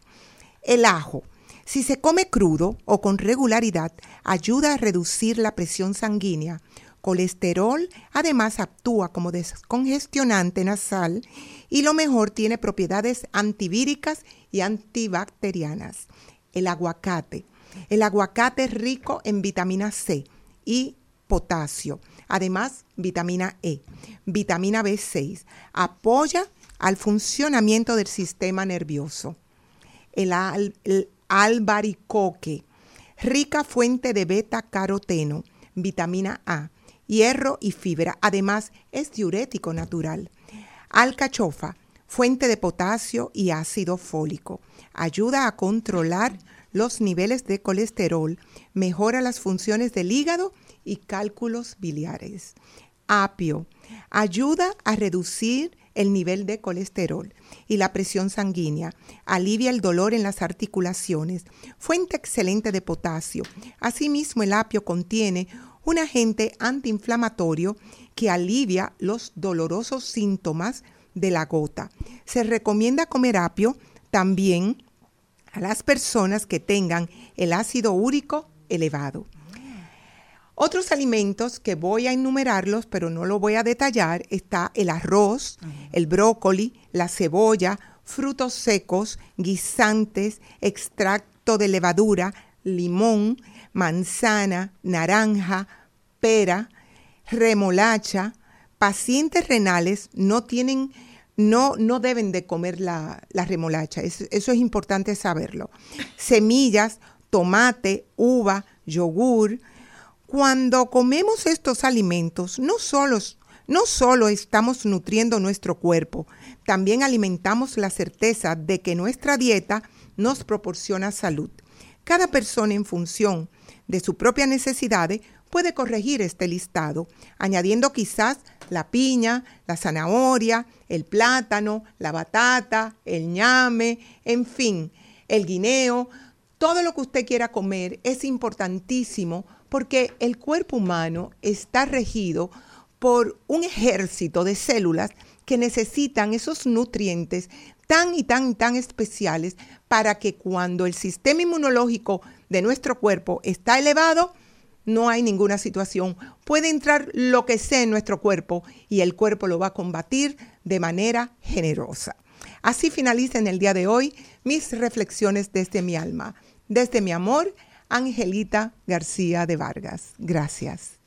El ajo. Si se come crudo o con regularidad, ayuda a reducir la presión sanguínea, colesterol, además actúa como descongestionante nasal y lo mejor tiene propiedades antivíricas y antibacterianas. El aguacate. El aguacate es rico en vitamina C y potasio. Además, vitamina E, vitamina B6. Apoya al funcionamiento del sistema nervioso. El, el albaricoque, rica fuente de beta caroteno, vitamina A, hierro y fibra. Además, es diurético natural. Alcachofa, fuente de potasio y ácido fólico. Ayuda a controlar los niveles de colesterol, mejora las funciones del hígado y cálculos biliares. Apio, ayuda a reducir el nivel de colesterol y la presión sanguínea, alivia el dolor en las articulaciones, fuente excelente de potasio. Asimismo, el apio contiene un agente antiinflamatorio que alivia los dolorosos síntomas de la gota. Se recomienda comer apio también a las personas que tengan el ácido úrico elevado. Otros alimentos que voy a enumerarlos, pero no lo voy a detallar, está el arroz, el brócoli, la cebolla, frutos secos, guisantes, extracto de levadura, limón, manzana, naranja, pera, remolacha. Pacientes renales no tienen, no, no deben de comer la, remolacha. eso es importante saberlo. Semillas, tomate, uva, yogur, cuando comemos estos alimentos, no solo, no solo estamos nutriendo nuestro cuerpo, también alimentamos la certeza de que nuestra dieta nos proporciona salud. Cada persona en función de su propia necesidad puede corregir este listado, añadiendo quizás la piña, la zanahoria, el plátano, la batata, el ñame, en fin, el guineo. Todo lo que usted quiera comer es importantísimo porque el cuerpo humano está regido por un ejército de células que necesitan esos nutrientes tan y tan tan especiales para que cuando el sistema inmunológico de nuestro cuerpo está elevado, no hay ninguna situación. Puede entrar lo que sea en nuestro cuerpo y el cuerpo lo va a combatir de manera generosa. Así finaliza en el día de hoy mis reflexiones desde mi alma, desde mi amor Angelita García de Vargas. Gracias.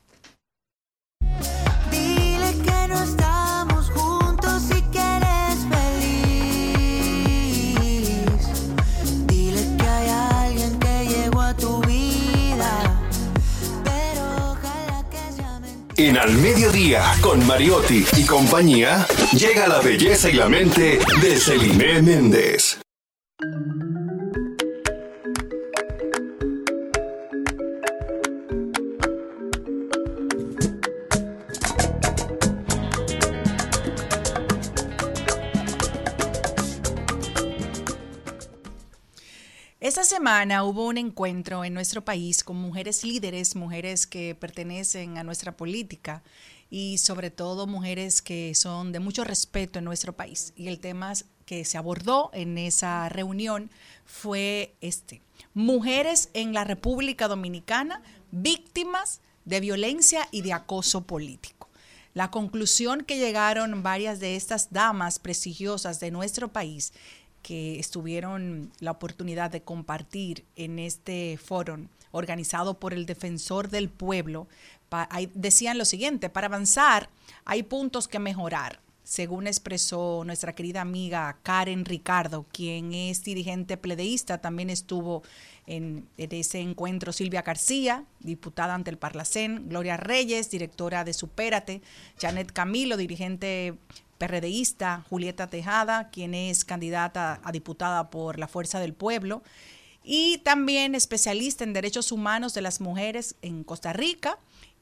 En Al Mediodía, con Mariotti y compañía, llega la belleza y la mente de Celine Méndez. Esta semana hubo un encuentro en nuestro país con mujeres líderes, mujeres que pertenecen a nuestra política y sobre todo mujeres que son de mucho respeto en nuestro país. Y el tema que se abordó en esa reunión fue este, mujeres en la República Dominicana víctimas de violencia y de acoso político. La conclusión que llegaron varias de estas damas prestigiosas de nuestro país que estuvieron la oportunidad de compartir en este foro organizado por el Defensor del Pueblo, decían lo siguiente, para avanzar hay puntos que mejorar, según expresó nuestra querida amiga Karen Ricardo, quien es dirigente pledeísta, también estuvo en, en, ese encuentro Silvia García, diputada ante el Parlacén, Gloria Reyes, directora de Supérate, Janet Camilo, dirigente PRDista, Julieta Tejada, quien es candidata a diputada por la Fuerza del Pueblo, y también especialista en derechos humanos de las mujeres en Costa Rica,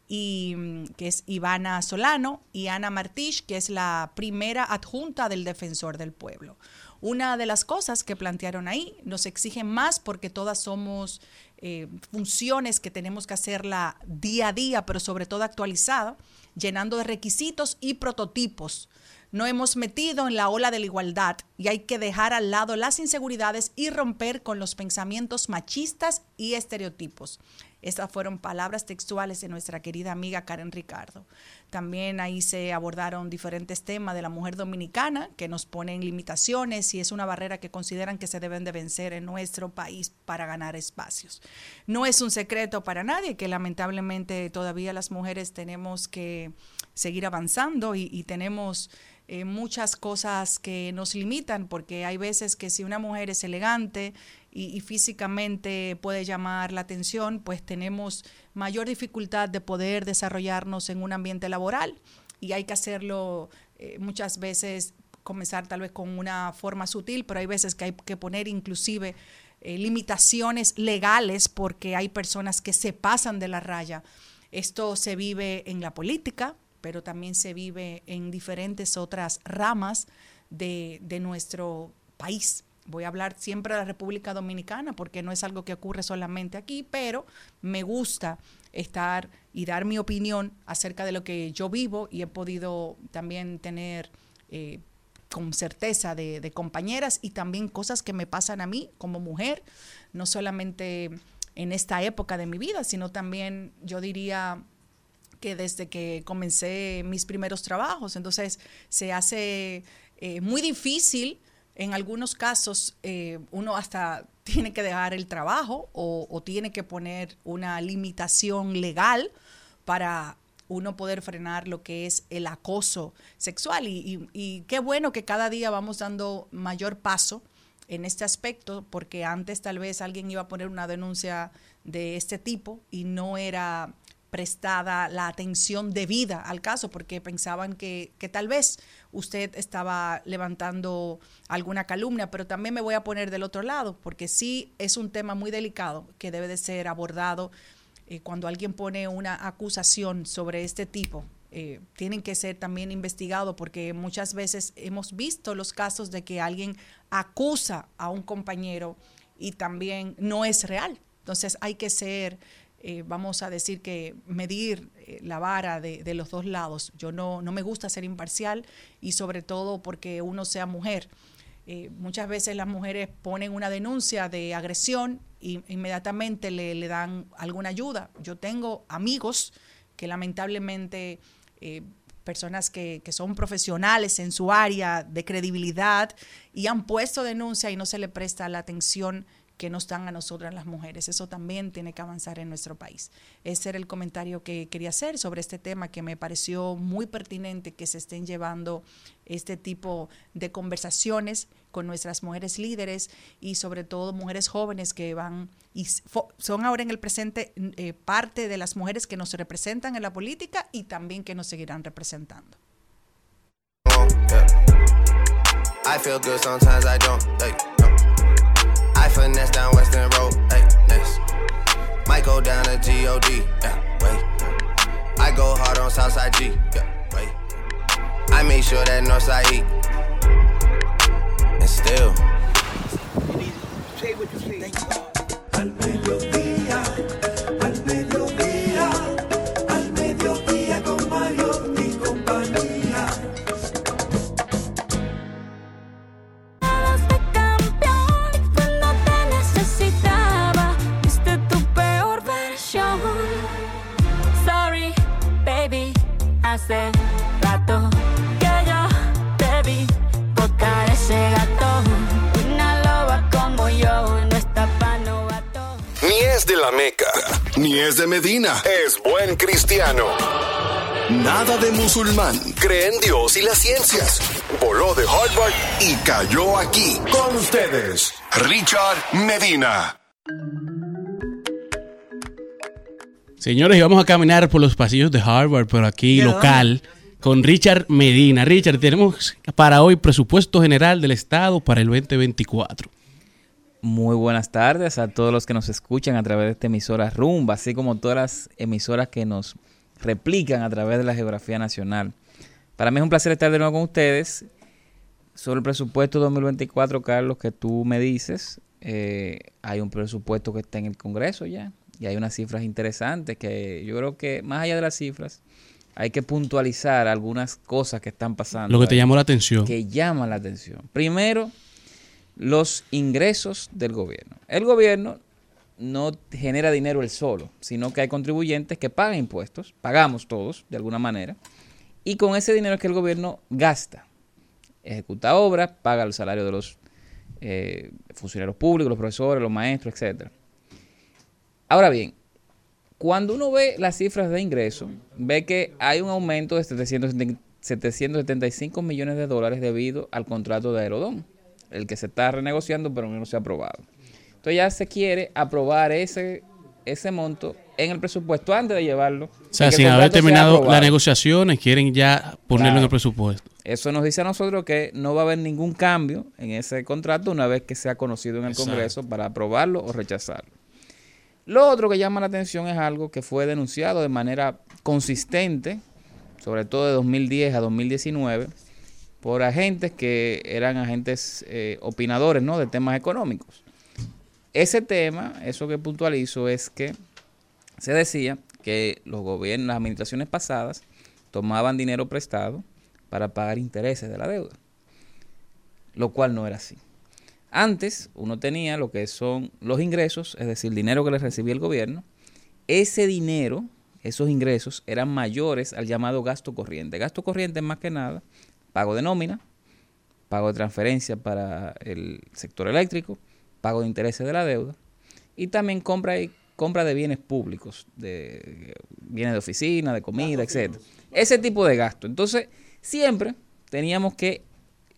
y mm, que es Ivana Solano, y Ana Martich, que es la primera adjunta del Defensor del Pueblo. Una de las cosas que plantearon ahí nos exigen más porque todas somos eh, funciones que tenemos que hacerla día a día, pero sobre todo actualizada, llenando de requisitos y prototipos no hemos metido en la ola de la igualdad y hay que dejar al lado las inseguridades y romper con los pensamientos machistas y estereotipos. Estas fueron palabras textuales de nuestra querida amiga Karen Ricardo. También ahí se abordaron diferentes temas de la mujer dominicana que nos ponen limitaciones y es una barrera que consideran que se deben de vencer en nuestro país para ganar espacios. No es un secreto para nadie que lamentablemente todavía las mujeres tenemos que seguir avanzando y, y tenemos eh, muchas cosas que nos limitan, porque hay veces que si una mujer es elegante y, físicamente puede llamar la atención, pues tenemos mayor dificultad de poder desarrollarnos en un ambiente laboral y hay que hacerlo eh, muchas veces, comenzar tal vez con una forma sutil, pero hay veces que hay que poner inclusive eh, limitaciones legales porque hay personas que se pasan de la raya. Esto se vive en la política, pero también se vive en diferentes otras ramas de, de, nuestro país. Voy a hablar siempre de la República Dominicana porque no es algo que ocurre solamente aquí, pero me gusta estar y dar mi opinión acerca de lo que yo vivo y he podido también tener eh, con certeza de, de compañeras y también cosas que me pasan a mí como mujer, no solamente en esta época de mi vida, sino también yo diría que desde que comencé mis primeros trabajos. Entonces se hace eh, muy difícil, en algunos casos eh, uno hasta tiene que dejar el trabajo o, tiene que poner una limitación legal para uno poder frenar lo que es el acoso sexual. Y, y qué bueno que cada día vamos dando mayor paso en este aspecto, porque antes tal vez alguien iba a poner una denuncia de este tipo y no era prestada la atención debida al caso, porque pensaban que, que, tal vez usted estaba levantando alguna calumnia, pero también me voy a poner del otro lado, porque sí es un tema muy delicado que debe de ser abordado eh, cuando alguien pone una acusación sobre este tipo. Eh, tienen que ser también investigados porque muchas veces hemos visto los casos de que alguien acusa a un compañero y también no es real. Entonces hay que ser eh, vamos a decir que medir eh, la vara de, los dos lados. Yo no, no me gusta ser imparcial y sobre todo porque uno sea mujer. Eh, muchas veces las mujeres ponen una denuncia de agresión y inmediatamente le, le dan alguna ayuda. Yo tengo amigos que lamentablemente, personas que, que, son profesionales en su área de credibilidad y han puesto denuncia y no se le presta la atención que nos dan a nosotras las mujeres. Eso también tiene que avanzar en nuestro país. Ese era el comentario que quería hacer sobre este tema que me pareció muy pertinente que se estén llevando este tipo de conversaciones con nuestras mujeres líderes y sobre todo mujeres jóvenes que van y son ahora en el presente eh, parte de las mujeres que nos representan en la política y también que nos seguirán representando. Finesse down Western Road, hey, next. Might go down to G-O-D, yeah, wait. I go hard on Southside G, yeah, wait. I make sure that Northside E. cristiano. Nada de musulmán. Cree en Dios y las ciencias. Voló de Harvard y cayó aquí. Con ustedes, Richard Medina. Señores, y vamos a caminar por los pasillos de Harvard, pero aquí local, con Richard Medina. Richard, tenemos para hoy presupuesto general del Estado para el 2024. Muy buenas tardes a todos los que nos escuchan a través de esta emisora Rumba, así como todas las emisoras que nos replican a través de la geografía nacional. Para mí es un placer estar de nuevo con ustedes. Sobre el presupuesto 2024, Carlos, que tú me dices, eh, hay un presupuesto que está en el Congreso ya, y hay unas cifras interesantes que yo creo que más allá de las cifras hay que puntualizar algunas cosas que están pasando. Lo que te llamó la atención. Que llaman la atención. Primero, los ingresos del gobierno. El gobierno no genera dinero él solo, sino que hay contribuyentes que pagan impuestos, pagamos todos de alguna manera, y con ese dinero es que el gobierno gasta, ejecuta obras, paga el salario de los eh, funcionarios públicos, los profesores, los maestros, etc. Ahora bien, cuando uno ve las cifras de ingreso, ve que hay un aumento de 770 775 millones de dólares debido al contrato de Aerodón, el que se está renegociando pero no se ha aprobado. Entonces ya se quiere aprobar ese, ese monto en el presupuesto antes de llevarlo. O sea, sin haber terminado las negociaciones, quieren ya ponerlo en el presupuesto. Eso nos dice a nosotros que no va a haber ningún cambio en ese contrato una vez que sea conocido en el Congreso para aprobarlo o rechazarlo. Lo otro que llama la atención es algo que fue denunciado de manera consistente sobre todo de 2010 a 2019, por agentes que eran agentes eh, opinadores ¿no? de temas económicos. Ese tema, eso que puntualizo, es que se decía que los gobiernos, las administraciones pasadas, tomaban dinero prestado para pagar intereses de la deuda, lo cual no era así. Antes uno tenía lo que son los ingresos, es decir, el dinero que le recibía el gobierno. Ese dinero esos ingresos eran mayores al llamado gasto corriente. Gasto corriente es más que nada pago de nómina, pago de transferencia para el sector eléctrico, pago de intereses de la deuda y también compra, y, compra de bienes públicos, de bienes de oficina, de comida, etc. Ese tipo de gasto. Entonces, siempre teníamos que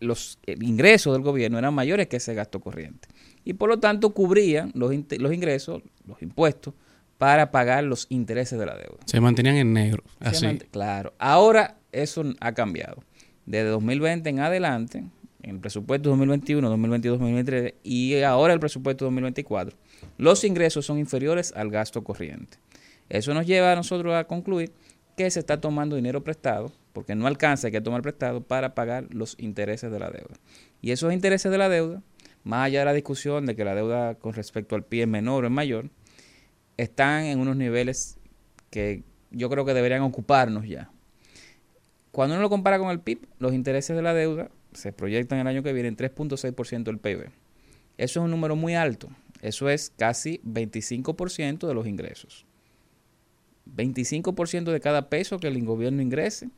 los ingresos del gobierno eran mayores que ese gasto corriente. Y por lo tanto cubrían los, los ingresos, los impuestos, para pagar los intereses de la deuda. Se mantenían en negro. Así. claro. Ahora eso ha cambiado. Desde 2020 en adelante, en el presupuesto 2021, 2022, 2023 y ahora el presupuesto 2024, los ingresos son inferiores al gasto corriente. Eso nos lleva a nosotros a concluir que se está tomando dinero prestado, porque no alcanza, hay que tomar prestado para pagar los intereses de la deuda. Y esos intereses de la deuda, más allá de la discusión de que la deuda con respecto al PIB es menor o es mayor, están en unos niveles que yo creo que deberían ocuparnos ya. Cuando uno lo compara con el PIB, los intereses de la deuda se proyectan el año que viene en 3.6% del PIB. Eso es un número muy alto. Eso es casi 25% de los ingresos. 25% de cada peso que el gobierno ingrese,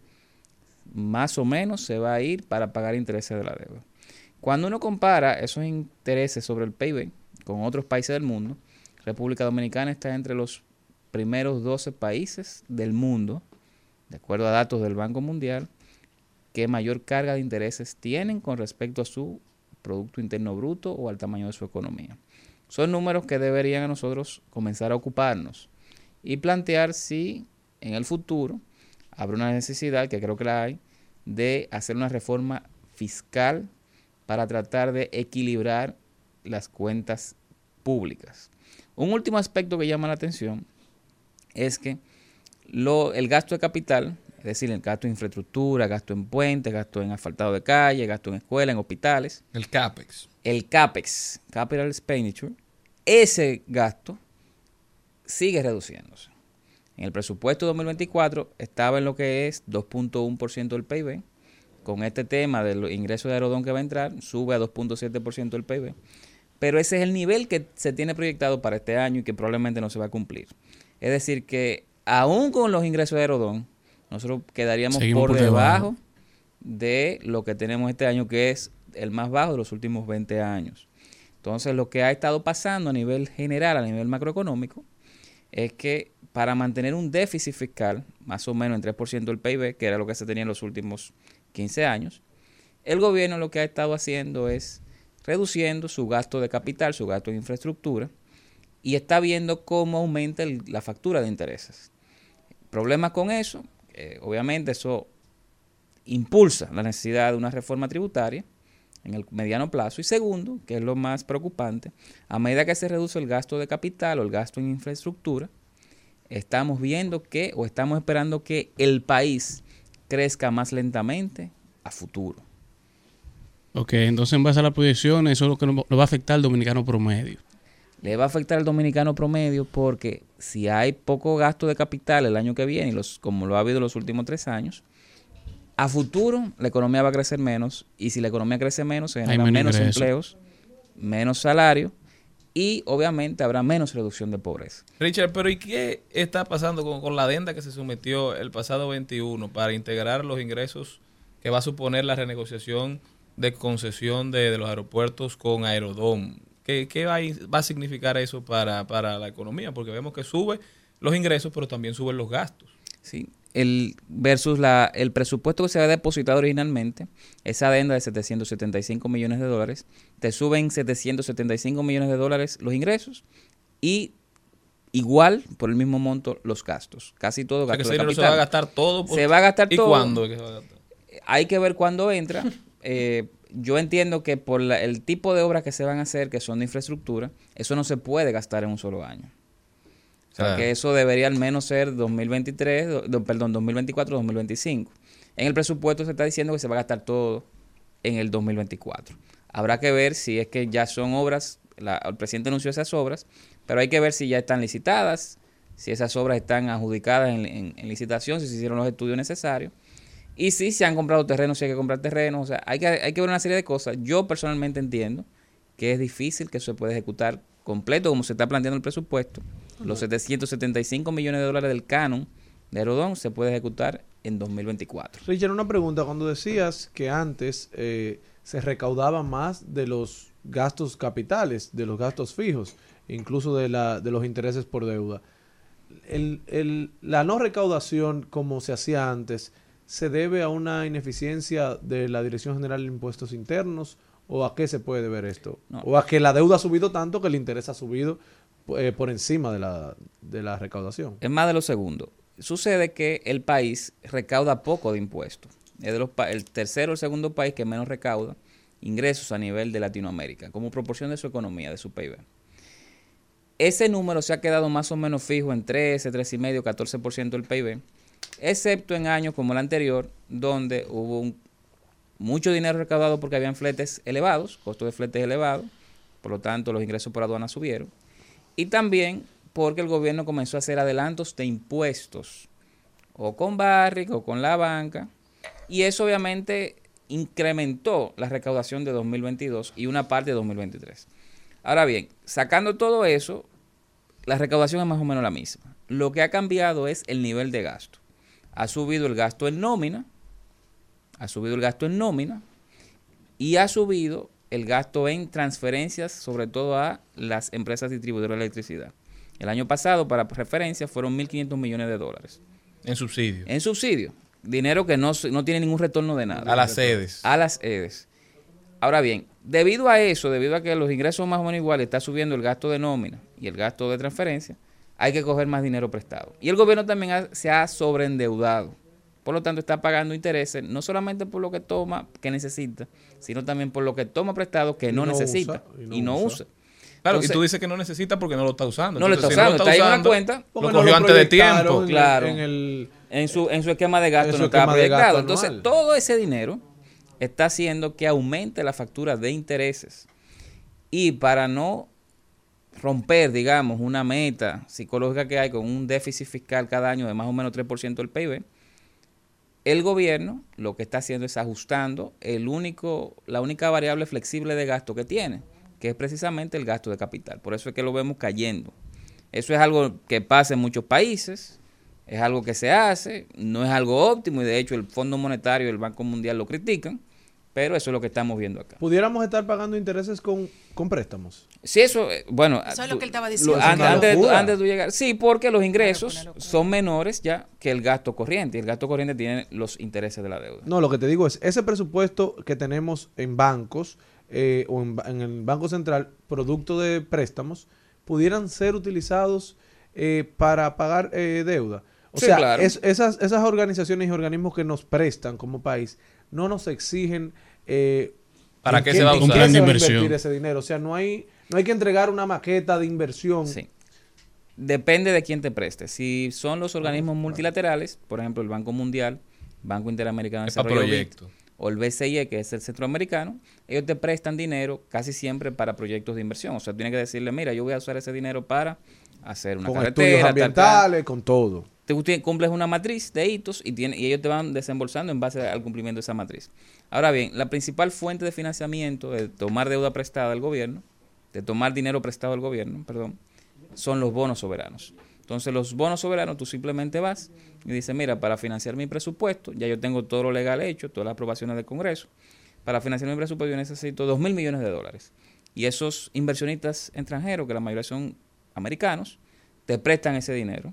más o menos se va a ir para pagar intereses de la deuda. Cuando uno compara esos intereses sobre el PIB con otros países del mundo, República Dominicana está entre los primeros 12 países del mundo, de acuerdo a datos del Banco Mundial, que mayor carga de intereses tienen con respecto a su Producto Interno Bruto o al tamaño de su economía. Son números que deberían a nosotros comenzar a ocuparnos y plantear si en el futuro habrá una necesidad, que creo que la hay, de hacer una reforma fiscal para tratar de equilibrar las cuentas públicas. Un último aspecto que llama la atención es que lo, el gasto de capital, es decir, el gasto en infraestructura, gasto en puentes, gasto en asfaltado de calle, gasto en escuelas, en hospitales. El CAPEX. El CAPEX, Capital Expenditure, ese gasto sigue reduciéndose. En el presupuesto 2024 estaba en lo que es 2.1% del PIB. Con este tema del ingreso de Aerodón que va a entrar, sube a 2.7% del PIB pero ese es el nivel que se tiene proyectado para este año y que probablemente no se va a cumplir. Es decir, que aún con los ingresos de Aerodón, nosotros quedaríamos por, debajo, de lo que tenemos este año, que es el más bajo de los últimos 20 años. Entonces, lo que ha estado pasando a nivel general, a nivel macroeconómico, es que para mantener un déficit fiscal, más o menos en 3% del PIB, que era lo que se tenía en los últimos 15 años, el gobierno lo que ha estado haciendo es reduciendo su gasto de capital, su gasto en infraestructura, y está viendo cómo aumenta la factura de intereses. Problemas con eso, obviamente eso impulsa la necesidad de una reforma tributaria en el mediano plazo. Y segundo, que es lo más preocupante, a medida que se reduce el gasto de capital o el gasto en infraestructura, estamos viendo que o estamos esperando que el país crezca más lentamente a futuro. Ok, entonces en base a la proyección, eso es lo que nos va a afectar al dominicano promedio. Le va a afectar al dominicano promedio porque si hay poco gasto de capital el año que viene, los, como lo ha habido los últimos tres años, a futuro la economía va a crecer menos y si la economía crece menos, se generan menos, empleos, menos salario y obviamente habrá menos reducción de pobreza. Richard, pero ¿y qué está pasando con, con la adenda que se sometió el pasado 21 para integrar los ingresos que va a suponer la renegociación de concesión de, de los aeropuertos con Aerodom? ¿Qué, qué va, a, va a significar eso para, para la economía? Porque vemos que sube los ingresos, pero también suben los gastos. Sí, el versus la, el presupuesto que se había depositado originalmente, esa adenda de 775 millones de dólares, te suben 775 millones de dólares los ingresos y igual por el mismo monto los gastos. Casi todo O sea, que gasto de se va a gastar todo. por- Se va a gastar ¿Y todo. cuándo a gastar? Hay que ver cuándo entra. Eh, yo entiendo que por la- el tipo de obras que se van a hacer, que son de infraestructura, eso no se puede gastar en un solo año. O sea, que eso debería al menos ser 2023, do- do- perdón, 2024, 2025. En el presupuesto se está diciendo que se va a gastar todo en el 2024. Habrá que ver si es que ya son obras, la- el presidente anunció esas obras, pero hay que ver si ya están licitadas, si esas obras están adjudicadas en, en- en licitación, si se hicieron los estudios necesarios. Y si se han comprado terrenos, si hay que comprar terrenos, o sea, hay que, hay que ver una serie de cosas. Yo personalmente entiendo que es difícil que eso se pueda ejecutar completo como se está planteando el presupuesto. Los 775 millones de dólares del canon de Aerodón se puede ejecutar en 2024. Richard, una pregunta. Cuando decías que antes eh, se recaudaba más de los gastos capitales, de los gastos fijos, incluso de, la, de los intereses por deuda, el, el- la no recaudación como se hacía antes, ¿se debe a una ineficiencia de la Dirección General de Impuestos Internos? ¿O a qué se puede deber esto? No. ¿O a que la deuda ha subido tanto que el interés ha subido eh, por encima de la, de la recaudación? Es más de lo segundo. Sucede que el país recauda poco de impuestos. Es de los pa- el tercero o el segundo país que menos recauda ingresos a nivel de Latinoamérica, como proporción de su economía, de su PIB. Ese número se ha quedado más o menos fijo en 13, 3,5, 14% del PIB, excepto en años como el anterior, donde hubo mucho dinero recaudado porque habían fletes elevados, costos de fletes elevados, por lo tanto los ingresos por aduana subieron, y también porque el gobierno comenzó a hacer adelantos de impuestos, o con Barrick o con la banca, y eso obviamente incrementó la recaudación de 2022 y una parte de 2023. Ahora bien, sacando todo eso, la recaudación es más o menos la misma. Lo que ha cambiado es el nivel de gasto. Ha subido el gasto en nómina, ha subido el gasto en nómina y ha subido el gasto en transferencias, sobre todo a las empresas distribuidoras de electricidad. El año pasado, para referencia, fueron 1.500 millones de dólares. En subsidio. En subsidio. Dinero que no, no tiene ningún retorno de nada. A las sedes. A las EDES. Ahora bien, debido a eso, debido a que los ingresos más o menos iguales, está subiendo el gasto de nómina y el gasto de transferencia, hay que coger más dinero prestado. Y el gobierno también ha- se ha sobreendeudado. Por lo tanto, está pagando intereses no solamente por lo que toma, que necesita, sino también por lo que toma prestado que no, no necesita usa, y no, usa. Claro, Entonces- y tú dices que no necesita porque no lo está usando. no lo está Entonces, si usando, está ahí en una cuenta. Lo cogió antes de tiempo. Claro. en el- en su, en su esquema de gasto no estaba proyectado. Entonces, anual. todo ese dinero está haciendo que aumente la factura de intereses. Y para no romper, digamos, una meta psicológica que hay con un déficit fiscal cada año de más o menos 3% del PIB, el gobierno lo que está haciendo es ajustando el único, la única variable flexible de gasto que tiene, que es precisamente el gasto de capital. Por eso es que lo vemos cayendo. Eso es algo que pasa en muchos países, es algo que se hace, no es algo óptimo y de hecho el Fondo Monetario y el Banco Mundial lo critican, pero eso es lo que estamos viendo acá. ¿Pudiéramos estar pagando intereses con, con préstamos? Si eso, eh, bueno, Eso es lo que él estaba lo- diciendo. antes, de antes de llegar, sí, porque los ingresos son menores ya que el gasto corriente. Y el gasto corriente tiene los intereses de la deuda. No, lo que te digo es, ese presupuesto que tenemos en bancos eh, o en el Banco Central, producto de préstamos, pudieran ser utilizados eh, para pagar eh, deuda. O Sí, sea, claro. es- esas, esas organizaciones y organismos que nos prestan como país no nos exigen... eh, ¿Para qué se va a en usar? qué se va a invertir ese dinero. O sea, no hay, no hay que entregar una maqueta de inversión. Sí. Depende de quién te preste. Si son los organismos multilaterales, por ejemplo, el Banco Mundial, Banco Interamericano de Desarrollo o el BCIE, que es el centroamericano, ellos te prestan dinero casi siempre para proyectos de inversión. O sea, tienes que decirle, mira, yo voy a usar ese dinero para hacer una con carretera, estudios tal, tal. ambientales, con todo. Tú cumples una matriz de hitos y, ellos te van desembolsando en base al cumplimiento de esa matriz. Ahora bien, la principal fuente de financiamiento de tomar deuda prestada del gobierno de tomar dinero prestado del gobierno, perdón, son los bonos soberanos. Entonces los bonos soberanos tú simplemente vas y dices, mira, para financiar mi presupuesto, ya yo tengo todo lo legal hecho, todas las aprobaciones del Congreso, para financiar mi presupuesto yo necesito 2 mil millones de dólares. Y esos inversionistas extranjeros, que la mayoría son americanos, te prestan ese dinero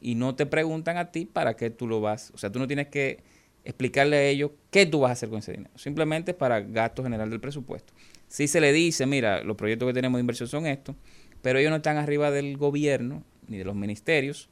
y no te preguntan a ti para qué tú lo vas. O sea, tú no tienes que explicarle a ellos qué tú vas a hacer con ese dinero. Simplemente es para gasto general del presupuesto. Si se le dice, mira, los proyectos que tenemos de inversión son estos, pero ellos no están arriba del gobierno ni de los ministerios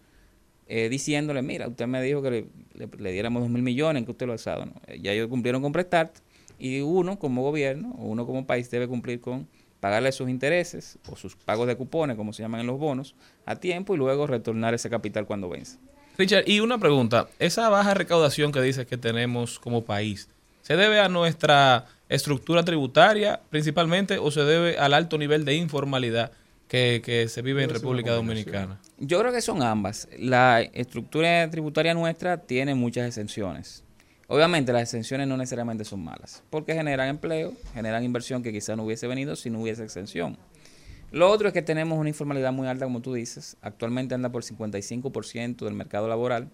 eh, diciéndole, mira, usted me dijo que le, diéramos dos mil millones, que usted lo ha usado. Eh, Ya ellos cumplieron con prestarte y uno como gobierno o uno como país debe cumplir con pagarle sus intereses o sus pagos de cupones, como se llaman en los bonos, a tiempo y luego retornar ese capital cuando vence. Richard, y una pregunta. Esa baja recaudación que dices que tenemos como país, ¿se debe a nuestra estructura tributaria principalmente o se debe al alto nivel de informalidad que, que se vive en República Dominicana? Yo creo que son ambas. La estructura tributaria nuestra tiene muchas exenciones. Obviamente las exenciones no necesariamente son malas, porque generan empleo, generan inversión que quizás no hubiese venido si no hubiese exención. Lo otro es que tenemos una informalidad muy alta, como tú dices. Actualmente anda por 55% del mercado laboral.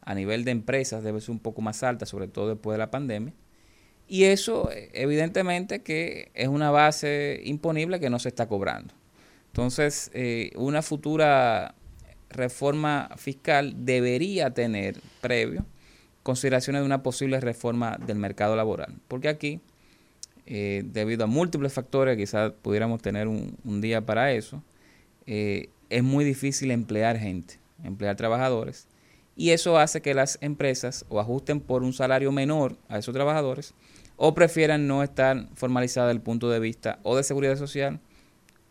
A nivel de empresas debe ser un poco más alta, sobre todo después de la pandemia. Y eso, evidentemente, que es una base imponible que no se está cobrando. Entonces, eh, una futura reforma fiscal debería tener previo consideraciones de una posible reforma del mercado laboral. Porque aquí, eh, debido a múltiples factores, quizás pudiéramos tener un, día para eso, eh, es muy difícil emplear gente, emplear trabajadores. Y eso hace que las empresas o ajusten por un salario menor a esos trabajadores o prefieran no estar formalizadas desde el punto de vista o de seguridad social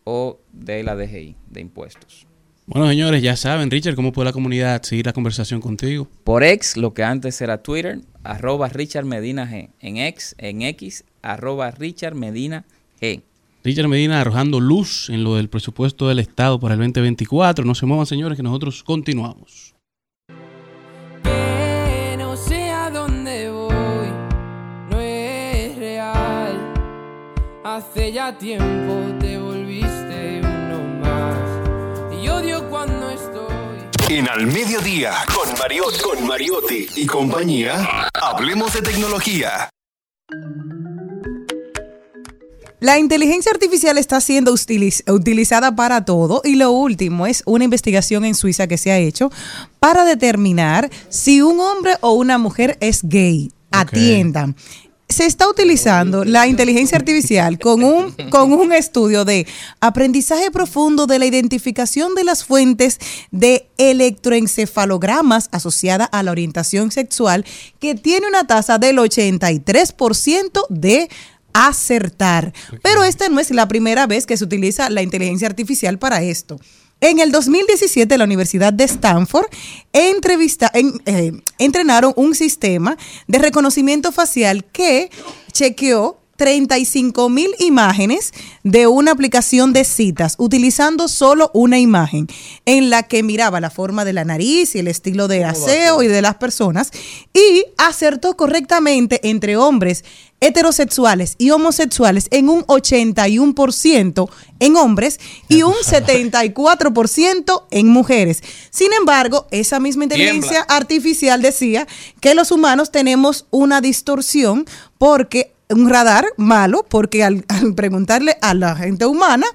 o de la DGI, de impuestos. Bueno, señores, ya saben, Richard, cómo puede la comunidad seguir la conversación contigo. Por ex, lo que antes era Twitter, arroba Richard Medina G. En ex, en X, arroba Richard Medina G. Richard Medina arrojando luz en lo del presupuesto del Estado para el 2024. No se muevan, señores, que nosotros continuamos. Que no sé a dónde voy, no es real. Hace ya tiempo te En Al Mediodía, con Mariotti, con Mariotti y compañía, hablemos de tecnología. La inteligencia artificial está siendo utiliz- utilizada para todo y lo último es una investigación en Suiza que se ha hecho para determinar si un hombre o una mujer es gay. Atiendan. Se está utilizando la inteligencia artificial con un, con un estudio de aprendizaje profundo de la identificación de las fuentes de electroencefalogramas asociada a la orientación sexual que tiene una tasa del 83% de acertar. Pero esta no es la primera vez que se utiliza la inteligencia artificial para esto. En el 2017, la Universidad de Stanford entrevista, en- eh, entrenaron un sistema de reconocimiento facial que chequeó 35 mil imágenes de una aplicación de citas utilizando solo una imagen en la que miraba la forma de la nariz y el estilo de aseo y de las personas y acertó correctamente entre hombres heterosexuales y homosexuales en un 81% en hombres y un 74% en mujeres. Sin embargo, esa misma inteligencia artificial decía que los humanos tenemos una distorsión porque un radar malo, porque al, preguntarle a la gente humana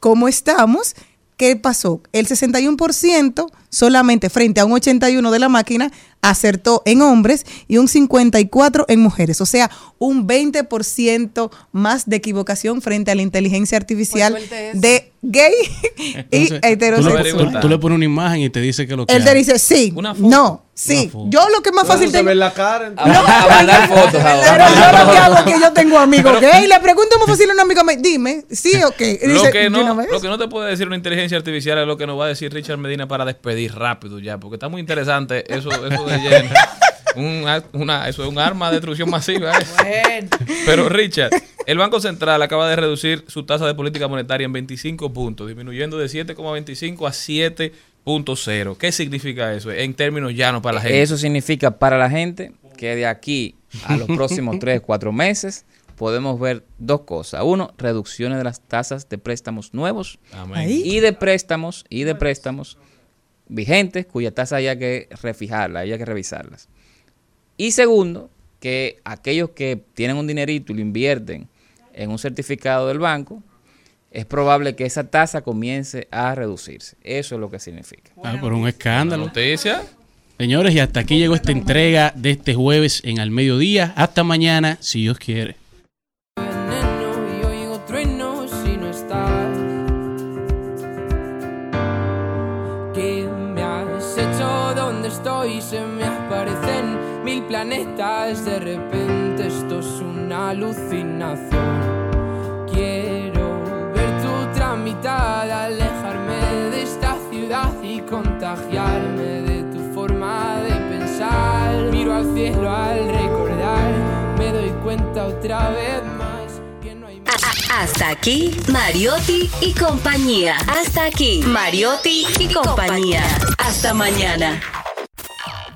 cómo estamos, ¿qué pasó? El 61% solamente frente a un 81% de la máquina acertó en hombres y un 54% en mujeres. O sea, un 20% más de equivocación frente a la inteligencia artificial de gay y Entonces, tú, le, heterosexual. tú- tú le pones una imagen y te dice que lo que Él te dice sí, no, sí. Yo lo que más fácil tengo... ve la cara. A, a mandar fotos ahora. Pero yo lo que hago es que yo tengo amigos gay. Le pregunto muy fácil a un amigo, me- dime, sí o qué. Y Lo que, "De no, una vez". lo que no te puede decir una inteligencia artificial es lo que nos va a decir Richard Medina para despedir rápido ya, porque está muy interesante eso, eso de Un una, eso es un arma de destrucción masiva. ¿eh? Pero Richard, el Banco Central acaba de reducir su tasa de política monetaria en 25 puntos, disminuyendo de 7,25 a 7.0. ¿Qué significa eso en términos llanos para la gente? Eso significa para la gente que de aquí a los próximos 3, 4 meses podemos ver dos cosas. Uno, reducciones de las tasas de préstamos nuevos Amén. y de préstamos y de préstamos vigentes cuya tasa haya que refijarla, haya que revisarlas. Y segundo, que aquellos que tienen un dinerito y lo invierten en un certificado del banco, es probable que esa tasa comience a reducirse. Eso es lo que significa. Ah, por un escándalo. Noticia. Señores, y hasta aquí llegó esta entrega de este jueves en Al Mediodía. Hasta mañana, si Dios quiere. Mil planetas. De repente esto es una alucinación. Quiero ver tu tramitada, alejarme de esta ciudad y contagiarme de tu forma de pensar. Miro al cielo al recordar, me doy cuenta otra vez más que no hay Hasta aquí, Mariotti y compañía. Hasta aquí, Mariotti y compañía. Hasta mañana.